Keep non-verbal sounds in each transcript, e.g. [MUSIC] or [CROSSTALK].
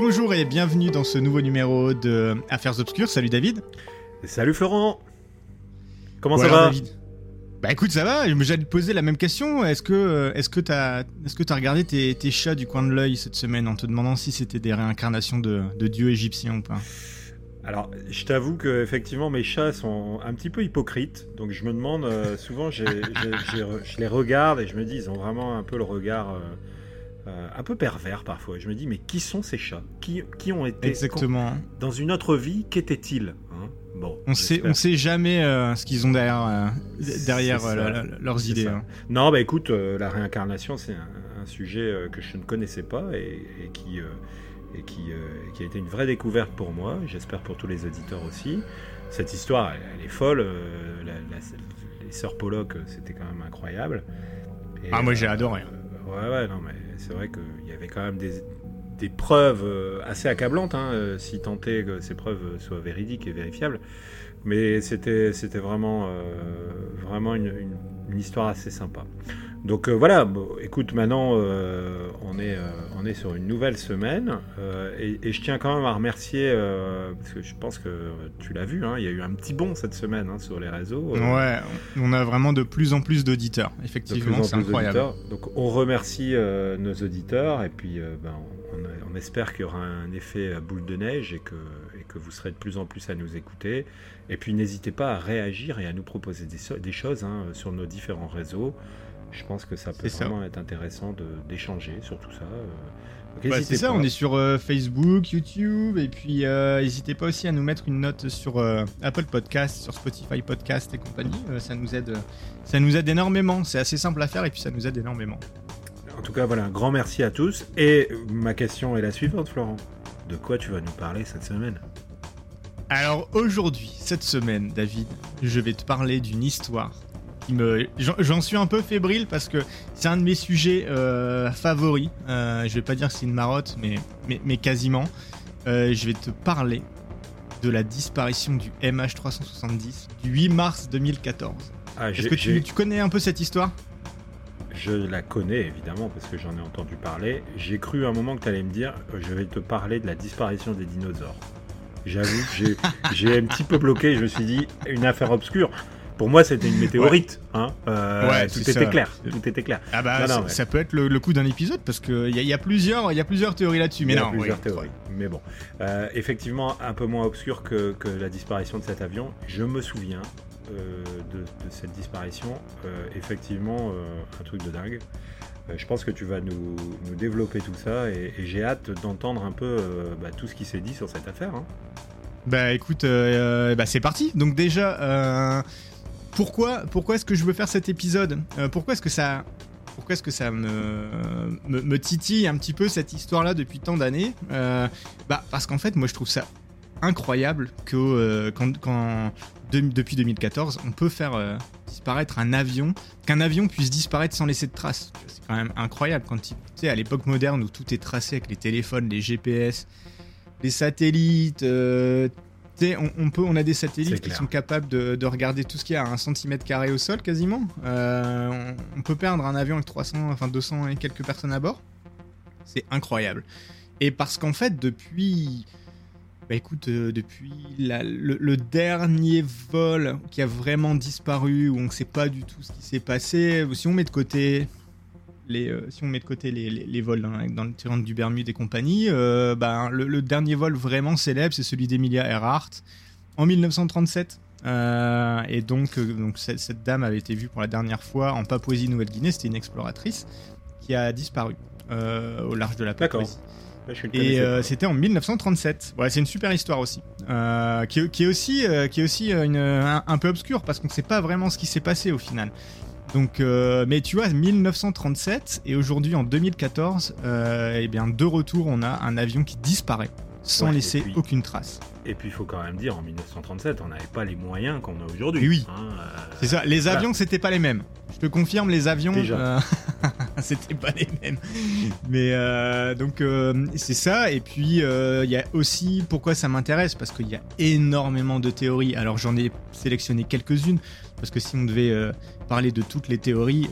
Bonjour et bienvenue dans ce nouveau numéro de Affaires Obscures. Salut David. Salut Florent. Comment ça va David Bah écoute, ça va. J'allais te poser la même question. Est-ce que est-ce que t'as est-ce que as regardé tes, chats du coin de l'œil cette semaine en te demandant si c'était des réincarnations de, dieux égyptiens ou pas? Alors, je t'avoue que effectivement mes chats sont un petit peu hypocrites, donc je me demande euh, souvent, je les regarde et je me dis, ils ont vraiment un peu le regard euh, euh, un peu pervers parfois. Je me dis, mais qui sont ces chats? Qui, qui ont été Exactement. dans une autre vie Qu'étaient-ils hein? Bon, on sait, on sait jamais euh, ce qu'ils ont derrière, euh, derrière leurs idées. Hein. Non, bah écoute, la réincarnation, c'est un, sujet que je ne connaissais pas et, qui, et qui, qui, a été une vraie découverte pour moi. J'espère pour tous les auditeurs aussi. Cette histoire, elle, est folle. les sœurs Pollock, c'était quand même incroyable. ah, moi j'ai adoré. Ouais, ouais, non, mais c'est vrai qu'il y avait quand même des, preuves euh, assez accablantes, hein, euh, si tant est que ces preuves soient véridiques et vérifiables. Mais c'était, vraiment, euh, vraiment une, histoire assez sympa. Donc voilà, écoute, maintenant on, est, on est sur une nouvelle semaine et, je tiens quand même à remercier, parce que je pense que tu l'as vu, hein, il y a eu un petit bond cette semaine hein, sur les réseaux. Ouais, on a vraiment de plus en plus d'auditeurs, effectivement, c'est incroyable. Donc on remercie nos auditeurs et puis ben, on, espère qu'il y aura un effet boule de neige et que, et que vous serez de plus en plus à nous écouter. Et puis n'hésitez pas à réagir et à nous proposer des, des choses hein, sur nos différents réseaux. Je pense que ça peut vraiment être intéressant d'échanger sur tout ça. Euh. c'est ça, on est sur euh, Facebook, YouTube, et puis euh, n'hésitez pas aussi à nous mettre une note sur Apple Podcast, sur Spotify Podcast et compagnie. ça nous aide, ça nous aide énormément. C'est assez simple à faire et puis ça nous aide énormément. En tout cas, voilà, un grand merci à tous. Et ma question est la suivante, Florent. De quoi tu vas nous parler cette semaine? Alors aujourd'hui, cette semaine, David, je vais te parler d'une histoire qui me. J'en suis un peu fébrile parce que c'est un de mes sujets euh, favoris. Euh, je vais pas dire que c'est une marotte, mais, mais, quasiment. Euh, je vais te parler de la disparition du MH370 du 8 mars 2014. Ah, Est-ce que tu, tu connais un peu cette histoire? Je la connais évidemment parce que j'en ai entendu parler. J'ai cru un moment que tu allais me dire je vais te parler de la disparition des dinosaures. J'avoue [LAUGHS] j'ai un petit peu bloqué. Je me suis dit, une affaire obscure. Pour moi, c'était une météorite. Hein euh, ouais, tout était clair. Tout était clair. Ah bah, ça, peut être le, coup d'un épisode parce qu'il y, y, a plusieurs, il y a plusieurs théories là-dessus. Mais non, plusieurs théories. Mais bon, euh, effectivement, un peu moins obscur que, que, la disparition de cet avion. Je me souviens euh, de, de, cette disparition. effectivement, un truc de dingue. Je pense que tu vas nous, développer tout ça et, j'ai hâte d'entendre un peu bah, tout ce qui s'est dit sur cette affaire. Hein. Bah écoute, bah, c'est parti. Donc déjà, pourquoi, est-ce que je veux faire cet épisode Pourquoi est-ce que ça, pourquoi est-ce que ça me, me, titille un petit peu cette histoire-là depuis tant d'années Bah parce qu'en fait, moi je trouve ça incroyable que quand depuis 2014, on peut faire disparaître un avion, qu'un avion puisse disparaître sans laisser de traces quand même incroyable quand tu sais à l'époque moderne où tout est tracé avec les téléphones, les GPS, les satellites. Euh, on, peut, on a des satellites qui sont capables de, regarder tout ce qu'il y a à un centimètre carré au sol quasiment. Euh, on, peut perdre un avion avec 300, enfin 200 et quelques personnes à bord. C'est incroyable. Et parce qu'en fait, depuis bah écoute, euh, depuis le, dernier vol qui a vraiment disparu, où on ne sait pas du tout ce qui s'est passé, si on met de côté euh, si on met de côté les, vols dans, le terrain du Bermude et compagnie, euh, ben, le, dernier vol vraiment célèbre, c'est celui d'Emilia Earhart en 1937. Euh, et donc, donc cette, dame avait été vue pour la dernière fois en Papouasie-Nouvelle-Guinée. C'était une exploratrice qui a disparu au large de la Papouasie. Et c'était en 1937. Ouais, c'est une super histoire aussi, qui, est aussi, qui est aussi un, un, peu obscure parce qu'on ne sait pas vraiment ce qui s'est passé au final. Donc, euh, mais tu vois, 1937 et aujourd'hui en 2014, euh, eh bien de retour, on a un avion qui disparaît sans laisser aucune trace. Et puis il faut quand même dire, en 1937, on n'avait pas les moyens qu'on a aujourd'hui. Oui, hein, euh, c'est ça. Les avions, c'était pas les mêmes. Je te confirme, les avions. [LAUGHS] C'était pas les mêmes. Mais donc c'est ça. Et puis il y a aussi pourquoi ça m'intéresse? Parce qu'il y a énormément de théories. Alors j'en ai sélectionné quelques-unes parce que si on devait parler de toutes les théories,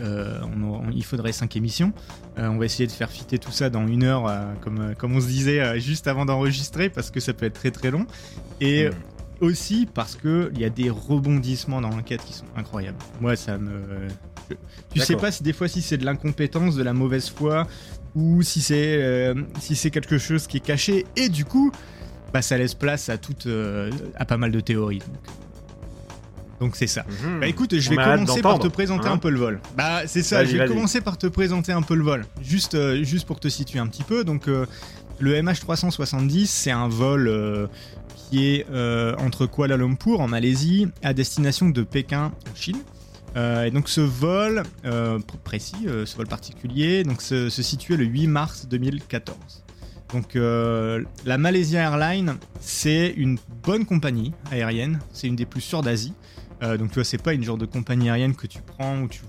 il faudrait cinq émissions. on va essayer de faire fitter tout ça dans une heure, comme comme on se disait juste avant d'enregistrer parce que ça peut être très très long. Et aussi parce que il y a des rebondissements dans l'enquête qui sont incroyables. Moi, ça me. Tu sais pas si des fois si c'est de l'incompétence, de la mauvaise foi, ou si c'est euh, si quelque chose qui est caché. Et du coup, bah ça laisse place à toute euh, à pas mal de théories. Donc c'est ça. Mhm. Bah écoute, je vais commencer par te présenter un hein. peu le vol. Bah c'est ça, je vais commencer par te présenter un peu le vol. Juste, euh, juste pour te situer un petit peu. Donc le MH370, c'est un vol qui est euh, entre Kuala Lumpur en Malaisie à destination de Pékin en Chine. Euh, et donc ce vol euh, précis, ce vol particulier, donc se, se, situait le 8 mars 2014. Donc la Malaysia Airlines, c'est une bonne compagnie aérienne, c'est une des plus sûres d'Asie. Donc tu vois, c'est pas une genre de compagnie aérienne que tu prends où tu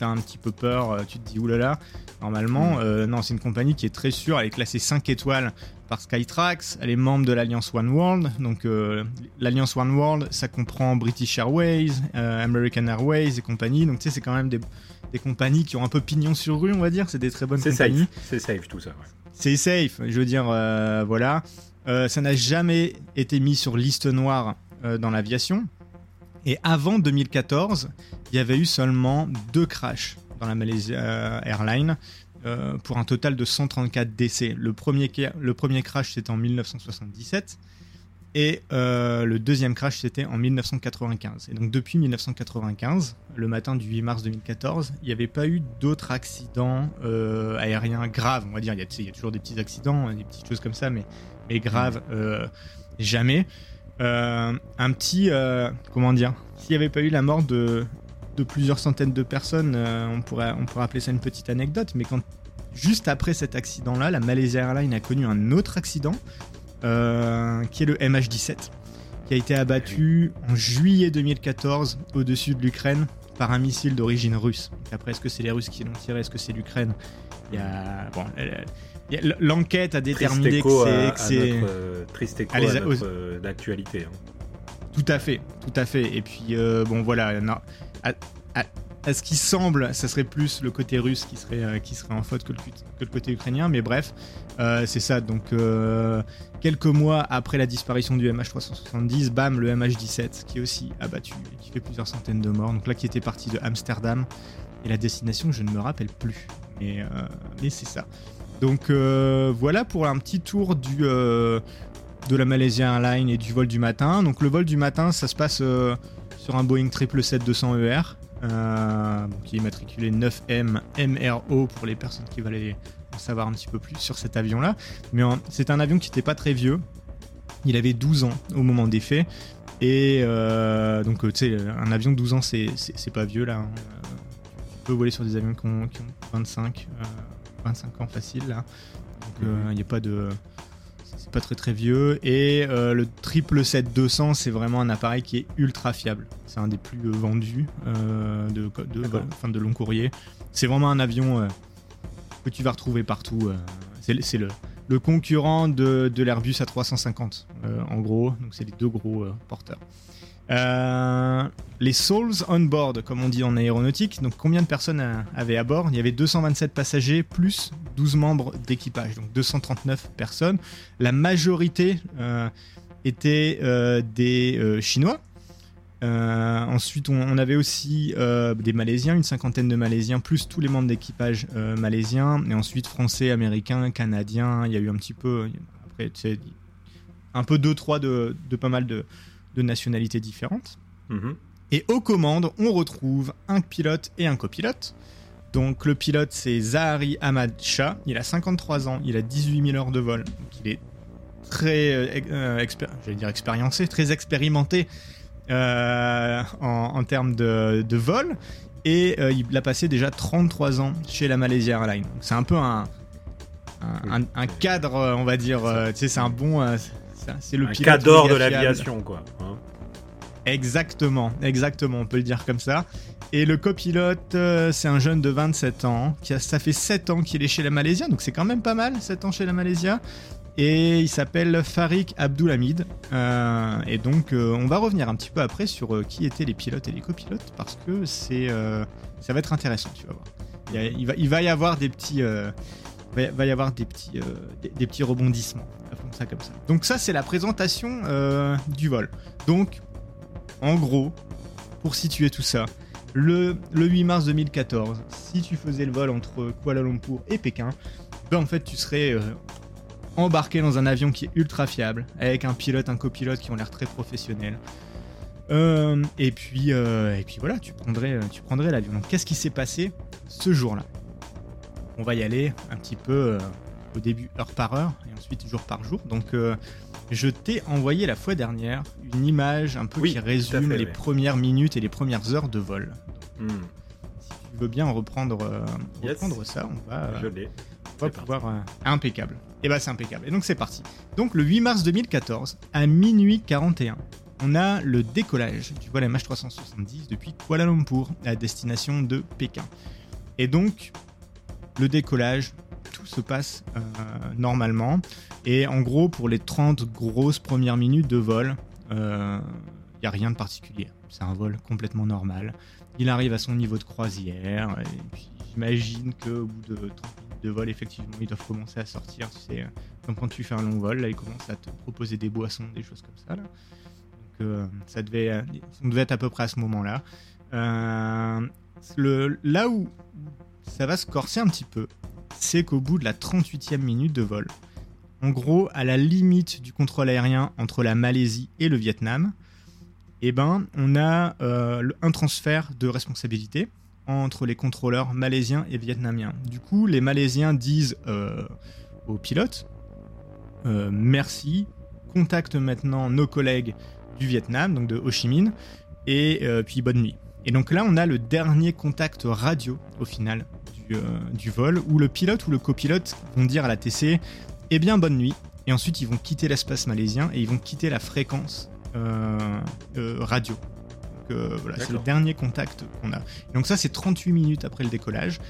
as un petit peu peur, tu te dis oulala. Normalement, mm. non, c'est une compagnie qui est très sûre, elle est classée 5 étoiles par Skytrax. Elle est membre de l'Alliance One World. Donc, euh, l'Alliance One World, ça comprend British Airways, euh, American Airways et compagnie. Donc, tu sais, c'est quand même des, compagnies qui ont un peu pignon sur rue, on va dire. C'est des très bonnes compagnies. C'est safe, tout ça. C'est safe. Je veux dire, euh, voilà. ça n'a jamais été mis sur liste noire dans l'aviation. Et avant 2014, il y avait eu seulement deux crashs dans la Malaysia Airlines. Euh, pour un total de 134 décès. Le premier, crash, c'était en 1977. Et euh, le deuxième crash, c'était en 1995. Et donc depuis 1995, le matin du 8 mars 2014, il n'y avait pas eu d'autres accidents euh, aériens graves. On va dire, il y, a, toujours des petits accidents, des petites choses comme ça, mais, mais graves, jamais. Un petit, comment dire, s'il n'y avait pas eu la mort de de plusieurs centaines de personnes, euh, on, pourrait, on pourrait appeler ça une petite anecdote, mais quand juste après cet accident-là, la Malaysia Airlines a connu un autre accident, euh, qui est le MH17, qui a été abattu en juillet 2014 au-dessus de l'Ukraine par un missile d'origine russe. après, est-ce que c'est les Russes qui l'ont tiré? Est-ce que c'est l'Ukraine? Il y a... Bon, L'enquête a déterminé que c'est. Triste écho à notre, d'actualité. Hein. Tout à fait, tout à fait. Et puis, bon, voilà, à, ce qui semble, ça serait plus le côté russe qui serait, euh, qui serait en faute que le, que le côté ukrainien, mais bref, euh, c'est ça. Donc, euh, quelques mois après la disparition du MH370, bam, le MH17 qui est aussi abattu et qui fait plusieurs centaines de morts. Donc là, qui était parti de Amsterdam et la destination, je ne me rappelle plus, mais, mais c'est ça. Donc voilà pour un petit tour du, de la Malaysia Airlines et du vol du matin. Donc le vol du matin, ça se passe sur un Boeing 777-200 ER, euh, qui est immatriculé 9M MRO pour les personnes qui veulent en savoir un petit peu plus sur cet avion-là. Mais c'est un avion qui n'était pas très vieux. Il avait 12 ans au moment des faits. Et euh, donc, tu sais, un avion de 12 ans, c'est pas vieux là. Hein. Tu peux voler sur des avions qui ont, 25, 25 euh, ans facile là. Donc, il n'y a pas de c'est pas très très vieux. Et euh, le triple 200 c'est vraiment un appareil qui est ultra fiable. C'est un des plus euh, vendus euh, de, de, de long courrier. C'est vraiment un avion que tu vas retrouver partout. c'est le, le, concurrent de, de l'Airbus A350, en gros. Donc c'est les deux gros porteurs. Euh, les souls on board, comme on dit en aéronautique. Donc, combien de personnes avaient à bord? Il y avait 227 passagers plus 12 membres d'équipage, donc 239 personnes. La majorité euh, était euh, des Chinois. ensuite, on, avait aussi des Malaisiens, une cinquantaine de Malaisiens, plus tous les membres d'équipage malaisiens. Et ensuite, Français, Américains, Canadiens. Il y a eu un petit peu, après, un peu deux, trois de pas mal de de nationalités différentes. Mhm. Et aux commandes, on retrouve un pilote et un copilote. Donc le pilote, c'est Zahari Ahmad Shah. Il a 53 ans, il a 18 000 heures de vol. Donc il est très, euh, euh dire expériencé, très expérimenté euh, en, termes de, vol. Et euh, il a passé déjà 33 ans chez la Malaysia Airlines. C'est un peu un, un, cadre, on va dire. tu sais, c'est un bon c'est le un cas d'or de l'aviation, quoi. Hein. Exactement, exactement, on peut le dire comme ça. Et le copilote, euh, c'est un jeune de 27 ans, qui a, ça fait 7 ans qu'il est chez la Malaysia, donc c'est quand même pas mal, 7 ans chez la Malaysia. Et il s'appelle Farik Abdulhamid. Euh, et donc, euh, on va revenir un petit peu après sur qui étaient les pilotes et les copilotes, parce que c'est, ça va être intéressant, tu vas voir. Il, y a- il va, il va y avoir des petits, va, va y avoir des petits, des, des petits rebondissements. Donc ça, c'est la présentation euh, du vol. Donc, en gros, pour situer tout ça, le, le 8 mars 2014, si tu faisais le vol entre Kuala Lumpur et Pékin, ben en fait, tu serais euh, embarqué dans un avion qui est ultra fiable, avec un pilote, un copilote qui ont l'air très professionnels. Euh, et puis, et puis voilà, tu prendrais, tu prendrais l'avion. Donc, qu'est-ce qui s'est passé ce jour-là? On va y aller un petit peu au début heure par heure et ensuite jour par jour. Donc, euh, je t'ai envoyé la fois dernière une image un peu Oui, qui résume fait, les oui. premières minutes et les premières heures de vol. Hmm, Si tu veux bien reprendre, euh, Yes. reprendre ça, on va, euh, Je on va pouvoir. impeccable. Et bah, c'est impeccable. Et donc, c'est parti. Donc, le 8 mars 2014, à minuit 41, on a le décollage du vol MH370 depuis Kuala Lumpur à destination de Pékin. Et donc, le décollage, tout se passe euh, normalement. Et en gros, pour les 30 grosses premières minutes de vol, il n'y a rien de particulier. C'est un vol complètement normal. Il arrive à son niveau de croisière. Et puis, j'imagine qu'au bout de 30 minutes de vol, effectivement, ils doivent commencer à sortir. Tu sais, euh, comme quand tu fais un long vol, là, ils commencent à te proposer des boissons, des choses comme ça. Donc, euh, ça devait, euh, on devait être à peu près à ce moment-là. Euh, le, là où ça va se corser un petit peu, c'est qu'au bout de la 38e minute de vol, en gros, à la limite du contrôle aérien entre la Malaisie et le Vietnam, eh ben, on a euh, un transfert de responsabilité entre les contrôleurs malaisiens et vietnamiens. Du coup, les Malaisiens disent euh, aux pilotes euh, merci, contacte maintenant nos collègues du Vietnam, donc de Ho Chi Minh, et puis bonne nuit. Et donc là, on a le dernier contact radio au final du, euh, du vol, où le pilote ou le copilote vont dire à la TC eh bien bonne nuit, et ensuite ils vont quitter l'espace malaisien et ils vont quitter la fréquence euh, euh, radio. Euh, voilà, c'est le dernier contact qu'on a. Donc ça, c'est 38 minutes après le décollage.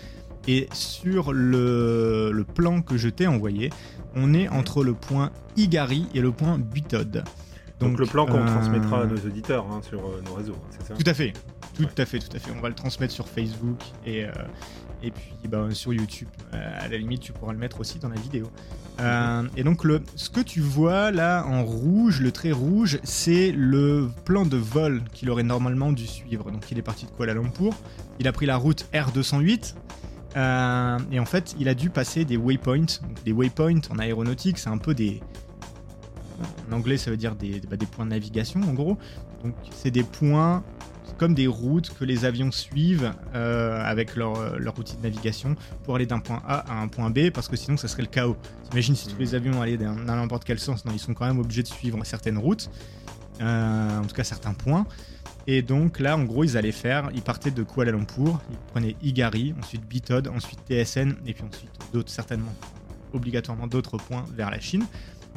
Et sur le, le plan que je t'ai envoyé, on est entre le point Igari et le point Butod. Donc, le plan qu'on euh, transmettra à nos auditeurs hein, sur euh, nos réseaux, c'est ça Tout à fait, tout Ouais. à fait, tout à fait. On va le transmettre sur Facebook et, euh, et puis bah, sur YouTube. Euh, à la limite, tu pourras le mettre aussi dans la vidéo. Euh, et donc, le, ce que tu vois là en rouge, le trait rouge, c'est le plan de vol qu'il aurait normalement dû suivre. Donc, il est parti de Kuala Lumpur. Il a pris la route R208. euh, et en fait, il a dû passer des waypoints. Donc, des waypoints en aéronautique, c'est un peu des. En anglais, ça veut dire des, bah, des points de navigation, en gros. Donc, c'est des points comme des routes que les avions suivent euh, avec leur, euh, leur outil de navigation pour aller d'un point A à un point B parce que sinon ça serait le chaos. T'imagines si tous les avions allaient dans dans n'importe quel sens, non, ils sont quand même obligés de suivre certaines routes, euh, en tout cas certains points. Et donc là, en gros, ils allaient faire, ils partaient de Kuala Lumpur, ils prenaient Igari, ensuite Bitod, ensuite TSN, et puis ensuite d'autres, certainement, obligatoirement d'autres points vers la Chine.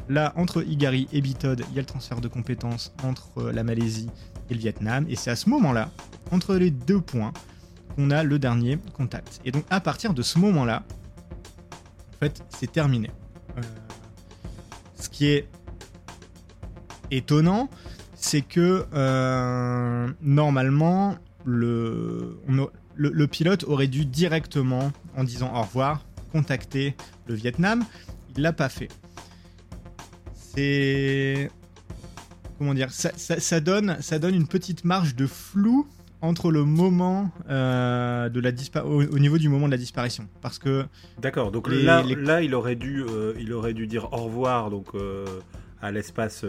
Là, entre Igari et Bitod, il y a le transfert de compétences entre euh, la Malaisie et le Vietnam. Et c'est à ce moment-là, entre les deux points, qu'on a le dernier contact. Et donc, à partir de ce moment-là, en fait, c'est terminé. Euh, ce qui est étonnant, c'est que euh, normalement, le, on le pilote aurait dû directement, en disant au revoir, contacter le Vietnam. Il l'a pas fait. C'est comment dire ça, ça- ça donne ça donne une petite marge de flou entre le moment euh, de la dispa- au, au niveau du moment de la disparition. Parce que D'accord, donc Les- là, les- là il, aurait dû, euh, il aurait dû dire au revoir donc, euh, à l'espace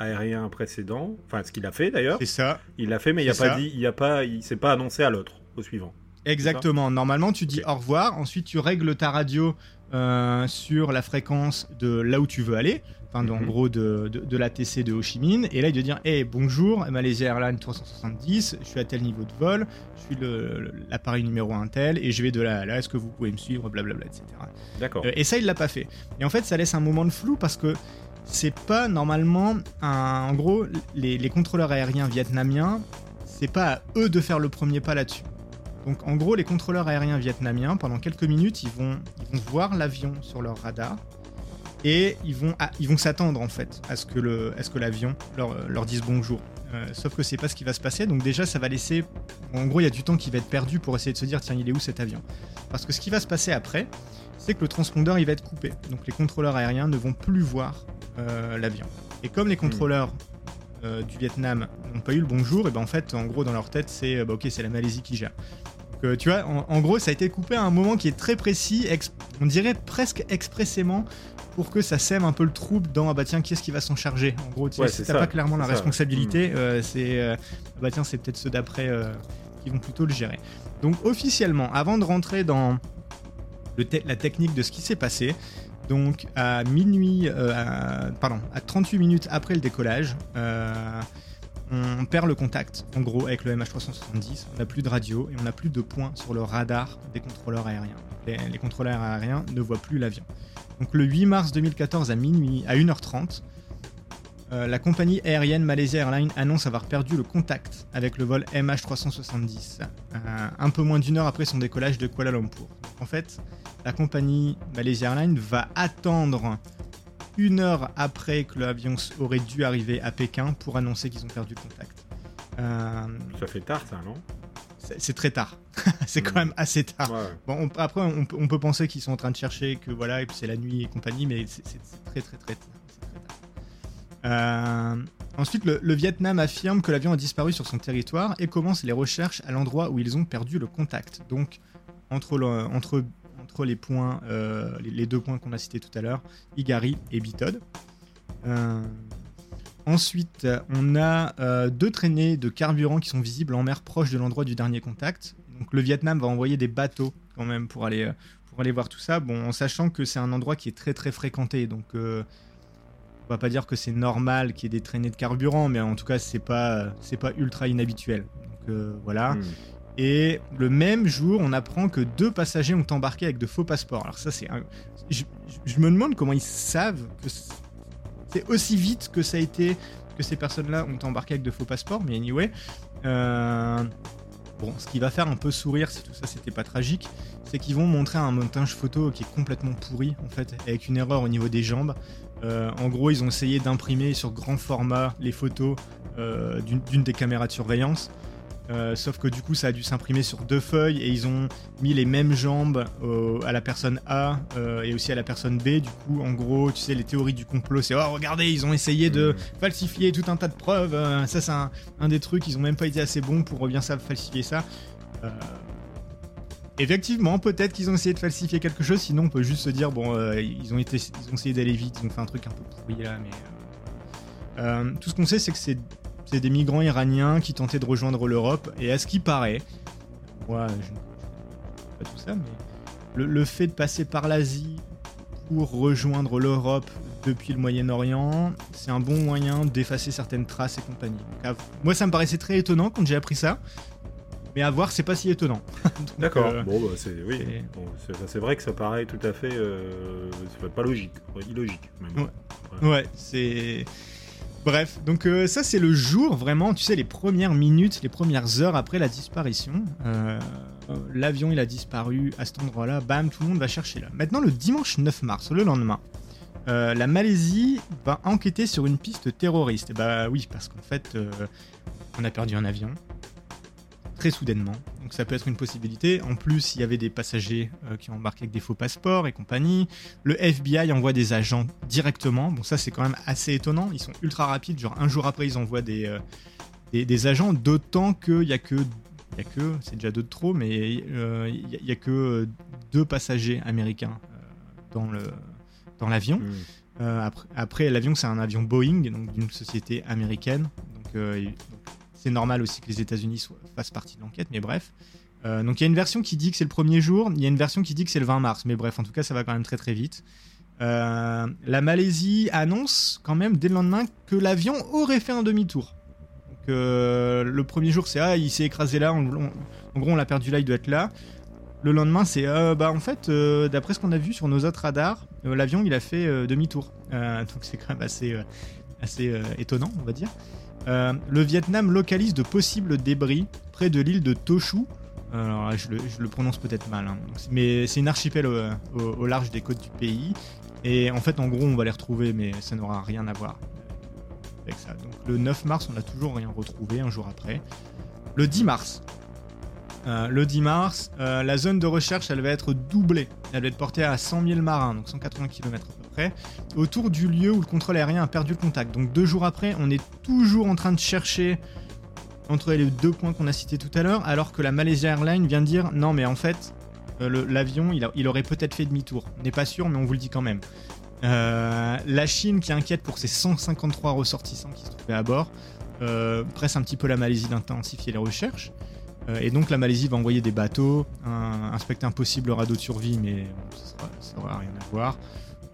aérien précédent, enfin ce qu'il a fait d'ailleurs. c'est ça. Il l'a fait, mais il a pas dit, il a pas, il s'est pas annoncé à l'autre, au suivant. exactement. Normalement tu dis au revoir. Ensuite tu règles ta radio sur la fréquence de là où tu veux aller enfin de- en Mhm. gros de, de, de la TC de Ho Chi Minh et là il doit dire hey bonjour Malaysia Airlines 370 je suis à tel niveau de vol je suis l'appareil numéro un tel et je vais de là à là est-ce que vous pouvez me suivre? Blablabla etc D'accord. Euh, et ça, il l'a pas fait. Et en fait, ça laisse un moment de flou parce que c'est pas normalement un, en gros les, les contrôleurs aériens vietnamiens, c'est pas à eux de faire le premier pas là-dessus. Donc en gros, les contrôleurs aériens vietnamiens, pendant quelques minutes, ils vont, ils vont voir l'avion sur leur radar et ils vont, ils vont s'attendre en fait à ce que le, à ce que l'avion leur, leur dise bonjour. Euh, sauf que c'est pas ce qui va se passer, donc déjà ça va laisser. En gros, il y a du temps qui va être perdu pour essayer de se dire tiens, il est où cet avion? Parce que ce qui va se passer après, c'est que le transpondeur il va être coupé. Donc les contrôleurs aériens ne vont plus voir euh, l'avion. Et comme les contrôleurs euh, du Vietnam n'ont pas eu le bonjour, et ben en fait, en gros, dans leur tête, c'est bah, ok, c'est la Malaisie qui gère. Donc, tu vois, en, en, gros, ça a été coupé à un moment qui est très précis, on dirait presque expressément pour que ça sème un peu le trouble dans ah bah tiens qui est-ce qui va s'en charger en gros tu ouais, si t'as pas clairement la responsabilité mm. euh, c'est euh, ah bah tiens c'est peut-être ceux d'après euh, qui vont plutôt le gérer. Donc officiellement avant de rentrer dans le te la technique de ce qui s'est passé donc à minuit à, pardon à 38 minutes après le décollage on perd le contact en gros avec le MH370 on n'a plus de radio et on n'a plus de points sur le radar des contrôleurs aériens. Les, contrôleurs aériens ne voient plus l'avion. Donc le 8 mars 2014 à minuit, à 1h30, euh, la compagnie aérienne Malaysia Airlines annonce avoir perdu le contact avec le vol MH370, euh, un peu moins d'une heure après son décollage de Kuala Lumpur. En fait, la compagnie Malaysia Airlines va attendre une heure après que l'avion aurait dû arriver à Pékin pour annoncer qu'ils ont perdu le contact. Euh, ça fait tard, ça, non? c'est très tard. [LAUGHS] c'est quand même assez tard. Bon, après, on, peut penser qu'ils sont en train de chercher que voilà, et puis c'est la nuit et compagnie, mais c'est très très très, tard. Euh, ensuite, le, Vietnam affirme que l'avion a disparu sur son territoire et commence les recherches à l'endroit où ils ont perdu le contact. Donc, entre, entre, les points, euh, les, deux points qu'on a cités tout à l'heure, Igari et Bitod. Euh, Ensuite, on a euh, deux traînées de carburant qui sont visibles en mer proche de l'endroit du dernier contact. Donc le Vietnam va envoyer des bateaux quand même pour aller, pour aller voir tout ça, bon, en sachant que c'est un endroit qui est très très fréquenté. Donc on va pas dire que c'est normal qu'il y ait des traînées de carburant, mais en tout cas c'est pas, c'est pas ultra inhabituel. Donc voilà. Hmm. Et le même jour, on apprend que deux passagers ont embarqué avec de faux passeports. Alors ça, c'est... Je, je, me demande comment ils savent que c'est aussi vite que ça a été que ces personnes-là ont embarqué avec de faux passeports, mais anyway. Euh, bon, ce qui va faire un peu sourire, si tout ça c'était pas tragique, c'est qu'ils vont montrer un montage photo qui est complètement pourri, en fait, avec une erreur au niveau des jambes. Euh, en gros, ils ont essayé d'imprimer sur grand format les photos euh, d'une des caméras de surveillance. Euh, sauf que du coup, ça a dû s'imprimer sur deux feuilles et ils ont mis les mêmes jambes à la personne A euh, et aussi à la personne B. Du coup, en gros, tu sais, les théories du complot, c'est oh regardez, ils ont essayé de mm. falsifier tout un tas de preuves. Euh, ça, c'est un, des trucs. Ils ont même pas été assez bons pour bien ça falsifier ça. Effectivement, peut-être qu'ils ont essayé de falsifier quelque chose. Sinon, on peut juste se dire bon, ils ont été, ils ont essayé d'aller vite, ils ont fait un truc un peu pourri là, mais. tout ce qu'on sait, c'est que c'est c'est des migrants iraniens qui tentaient de rejoindre l'Europe. Et à ce qui paraît, moi, je ne sais pas tout ça, mais le, fait de passer par l'Asie pour rejoindre l'Europe depuis le Moyen-Orient, c'est un bon moyen d'effacer certaines traces et compagnie. moi, ça me paraissait très étonnant quand j'ai appris ça. Mais à voir, c'est pas si étonnant. [LAUGHS] D'accord. Euh, bon, bah, c'est oui. c'est vrai que ça paraît tout à fait, euh, pas logique, illogique même. ouais c'est Bref, donc euh, ça c'est le jour vraiment, tu sais, les premières minutes, les premières heures après la disparition. Euh, l'avion il a disparu à cet endroit-là, bam, tout le monde va chercher là. Maintenant le dimanche 9 mars, le lendemain, euh, la Malaisie va enquêter sur une piste terroriste. Et bah oui, parce qu'en fait, on a perdu un avion, très soudainement. Donc ça peut être une possibilité. En plus, il y avait des passagers euh, qui ont embarqué avec des faux passeports et compagnie. Le FBI envoie des agents directement. Bon, ça c'est quand même assez étonnant. Ils sont ultra rapides. Genre un jour après, ils envoient des, euh, des, agents. D'autant qu'il y a que, il y a que, c'est déjà deux de trop, mais euh, il y, a que deux passagers américains dans le dans l'avion. Hmm. après, après l'avion, c'est un avion Boeing, donc d'une société américaine. Donc, c'est normal aussi que les États-Unis fassent partie de l'enquête, mais bref. Euh, donc il y a une version qui dit que c'est le premier jour, il y a une version qui dit que c'est le 20 mars, mais bref, en tout cas, ça va quand même très très vite. Euh, la Malaisie annonce quand même dès le lendemain que l'avion aurait fait un demi-tour. Donc, euh, le premier jour, c'est ah, il s'est écrasé là, en gros, on l'a perdu là, il doit être là. le lendemain, c'est bah en fait, d'après ce qu'on a vu sur nos autres radars, l'avion il a fait demi-tour. donc c'est quand même assez, assez étonnant, on va dire. Le Vietnam localise de possibles débris près de l'île de Toshu. Alors là, je le, prononce peut-être mal, hein. mais c'est une archipel au, large des côtes du pays. Et en fait, en gros, on va les retrouver, mais ça n'aura rien à voir avec ça. Donc le 9 mars, on n'a toujours rien retrouvé un jour après. Le 10 mars, euh, le 10 mars, euh, la zone de recherche, elle va être doublée. Elle va être portée à 100 000 marins, donc 180 km autour du lieu où le contrôle aérien a perdu le contact. Donc deux jours après, on est toujours en train de chercher entre les deux points qu'on a cités tout à l'heure, alors que la Malaysia Airlines vient de dire non, mais en fait, euh, l'avion, il, aurait peut-être fait demi-tour. On n'est pas sûr, mais on vous le dit quand même. la Chine qui inquiète pour ses 153 ressortissants qui se trouvaient à bord, presse un petit peu la Malaisie d'intensifier les recherches. Euh, et donc la Malaisie va envoyer des bateaux, inspecter un possible radeau de survie, mais ça n'aura rien à voir.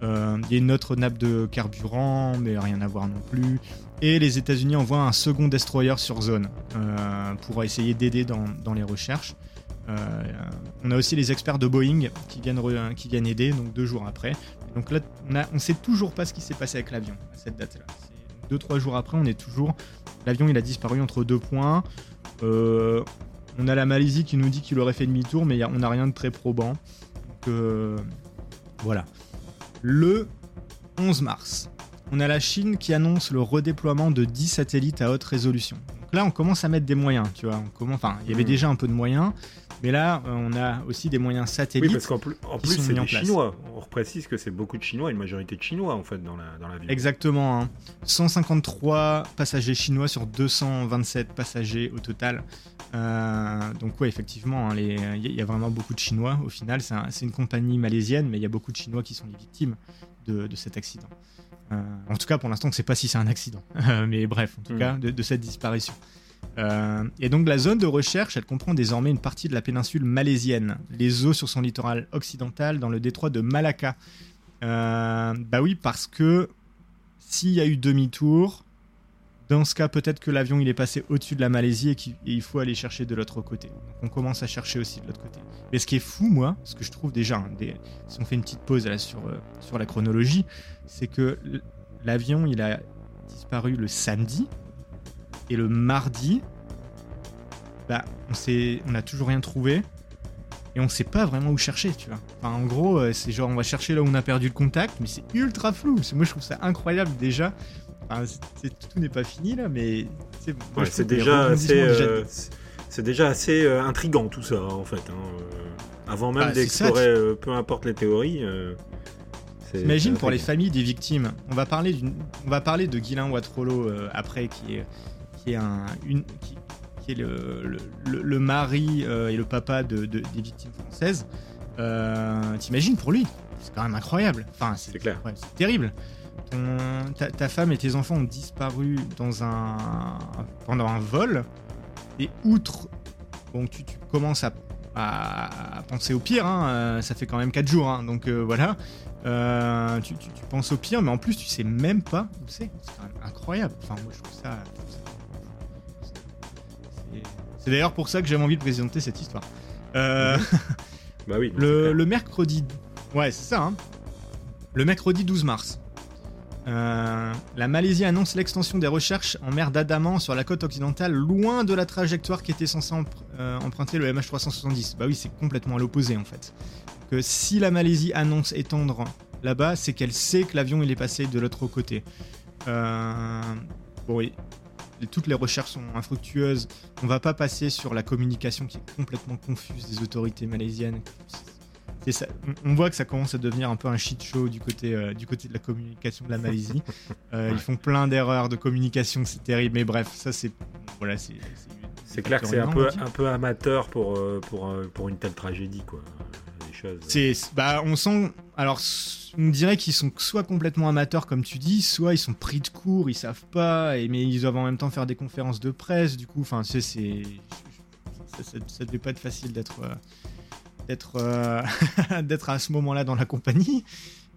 Euh, il y a une autre nappe de carburant, mais rien à voir non plus. Et les États-Unis envoient un second destroyer sur zone euh, pour essayer d'aider dans, les recherches. on a aussi les experts de Boeing qui viennent, qui viennent aider, donc deux jours après. Donc là, on ne sait toujours pas ce qui s'est passé avec l'avion à cette date-là. Deux, trois jours après, on est toujours. L'avion, il a disparu entre deux points. On a la Malaisie qui nous dit qu'il aurait fait demi-tour, mais on n'a rien de très probant. Donc euh, voilà. Le 11 mars, on a la Chine qui annonce le redéploiement de 10 satellites à haute résolution. Donc là, on commence à mettre des moyens, tu vois. enfin, il y avait hmm. déjà un peu de moyens, mais là, euh, on a aussi des moyens satellites. Oui, parce qu'en plus, en plus c'est des Chinois. On reprécise que c'est beaucoup de Chinois, une majorité de Chinois en fait dans la, dans la ville. Exactement. 153 hein. passagers chinois sur 227 passagers au total. Euh, donc ouais, effectivement, hein, il y, a vraiment beaucoup de Chinois. Au final, c'est une compagnie malaisienne, mais il y a beaucoup de Chinois qui sont les victimes de, cet accident. Euh, en tout cas, pour l'instant, on ne sait pas si c'est un accident. [LAUGHS] mais bref, en tout hmm. cas, de cette disparition. Euh, et donc la zone de recherche, elle comprend désormais une partie de la péninsule malaisienne, les eaux sur son littoral occidental dans le détroit de Malacca. Euh, bah oui, parce que s'il y a eu demi-tour, dans ce cas, peut-être que l'avion il est passé au-dessus de la Malaisie et qu'il faut aller chercher de l'autre côté. Donc on commence à chercher aussi de l'autre côté. Mais ce qui est fou, moi, ce que je trouve déjà, hein, si on fait une petite pause sur, euh, sur la chronologie, c'est que l'avion il a disparu le samedi, et le mardi, bah, on sait, on n'a toujours rien trouvé. Et on sait pas vraiment où chercher, tu vois. Enfin, en gros, euh, c'est genre on va chercher là où on a perdu le contact, mais c'est ultra flou. Moi, je trouve ça incroyable déjà. Enfin, tout n'est pas fini là, mais c'est déjà, assez, euh, c'est déjà assez euh, intrigant tout ça en fait. Hein, avant même bah, d'explorer, peu importe les théories. Imagine pour les familles des victimes. On va parler, on va parler de Guylain Watrolo après, qui est qui est, un, une, qui, est le, le, mari euh, et le papa de, des victimes françaises, euh, t'imagines pour lui C'est quand même incroyable. Enfin, c'est clair. c'est terrible. ta, femme et tes enfants ont disparu dans un, pendant un vol. Et outre, bon, tu, tu commences à, à, penser au pire, hein, euh, ça fait quand même 4 jours, hein, donc voilà. tu, tu, penses au pire, mais en plus, tu sais même pas où c'est. C'est quand même incroyable. Enfin, moi, je trouve ça c'est d'ailleurs pour ça que j'avais envie de présenter cette histoire. Euh, [LAUGHS] bah oui. Le, mercredi. Ouais, c'est ça. Hein. Le mercredi 12 mars. Euh, la Malaisie annonce l'extension des recherches en mer d'Adaman sur la côte occidentale, loin de la trajectoire qui était censée euh, emprunter le MH370. Bah oui, c'est complètement à l'opposé en fait. Que si la Malaisie annonce étendre là-bas, c'est qu'elle sait que l'avion il est passé de l'autre côté. bon, oui, toutes les recherches sont infructueuses. On va pas passer sur la communication qui est complètement confuse des autorités malaisiennes. Ça, on voit que ça commence à devenir un peu un shit show du côté, euh, du côté de la communication de la Malaisie. [LAUGHS] Euh, ils font plein d'erreurs de communication, c'est terrible. Mais bref, ça c'est voilà, c'est. C'est clair que c'est un peu, un peu amateur pour, euh, pour, pour une telle tragédie, quoi. C'est, bah, on sent. Alors, on dirait qu'ils sont soit complètement amateurs, comme tu dis, soit ils sont pris de court, ils savent pas, et, mais ils doivent en même temps faire des conférences de presse, du coup, enfin, c'est. ça, ça, devait pas être facile d'être. Euh, d'être, euh, [LAUGHS] d'être à ce moment-là dans la compagnie.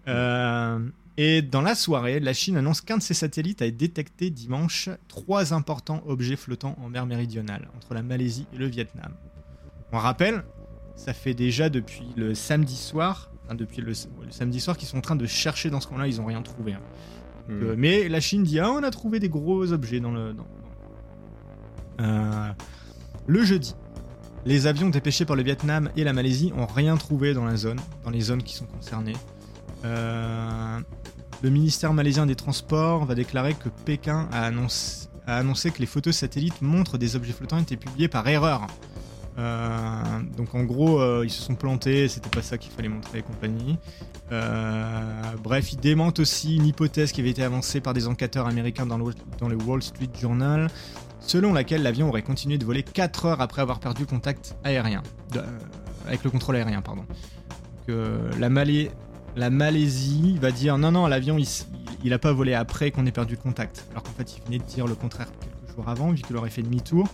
Euh, et dans la soirée, la Chine annonce qu'un de ses satellites a détecté dimanche trois importants objets flottants en mer méridionale, entre la Malaisie et le Vietnam. On rappelle, ça fait déjà depuis le samedi soir, depuis le, samedi soir qu'ils sont en train de chercher dans ce coin-là, ils n'ont rien trouvé. Hein. Hmm. Euh, mais la Chine dit ah on a trouvé des gros objets dans le. Euh, le jeudi, les avions dépêchés par le Vietnam et la Malaisie ont rien trouvé dans la zone, dans les zones qui sont concernées. Euh, le ministère malaisien des Transports va déclarer que Pékin a annoncé, a annoncé que les photos satellites montrent des objets flottants étaient publiés par erreur. Euh, donc en gros, euh, ils se sont plantés, c'était pas ça qu'il fallait montrer et compagnie. Euh, bref, ils démentent aussi une hypothèse qui avait été avancée par des enquêteurs américains dans le, dans le Wall Street Journal, selon laquelle l'avion aurait continué de voler 4 heures après avoir perdu contact aérien, avec le contrôle aérien, pardon. la, la Malaisie va dire non, non, l'avion il, a pas volé après qu'on ait perdu contact, alors qu'en fait il venait de dire le contraire quelques jours avant, vu qu'il aurait fait demi-tour.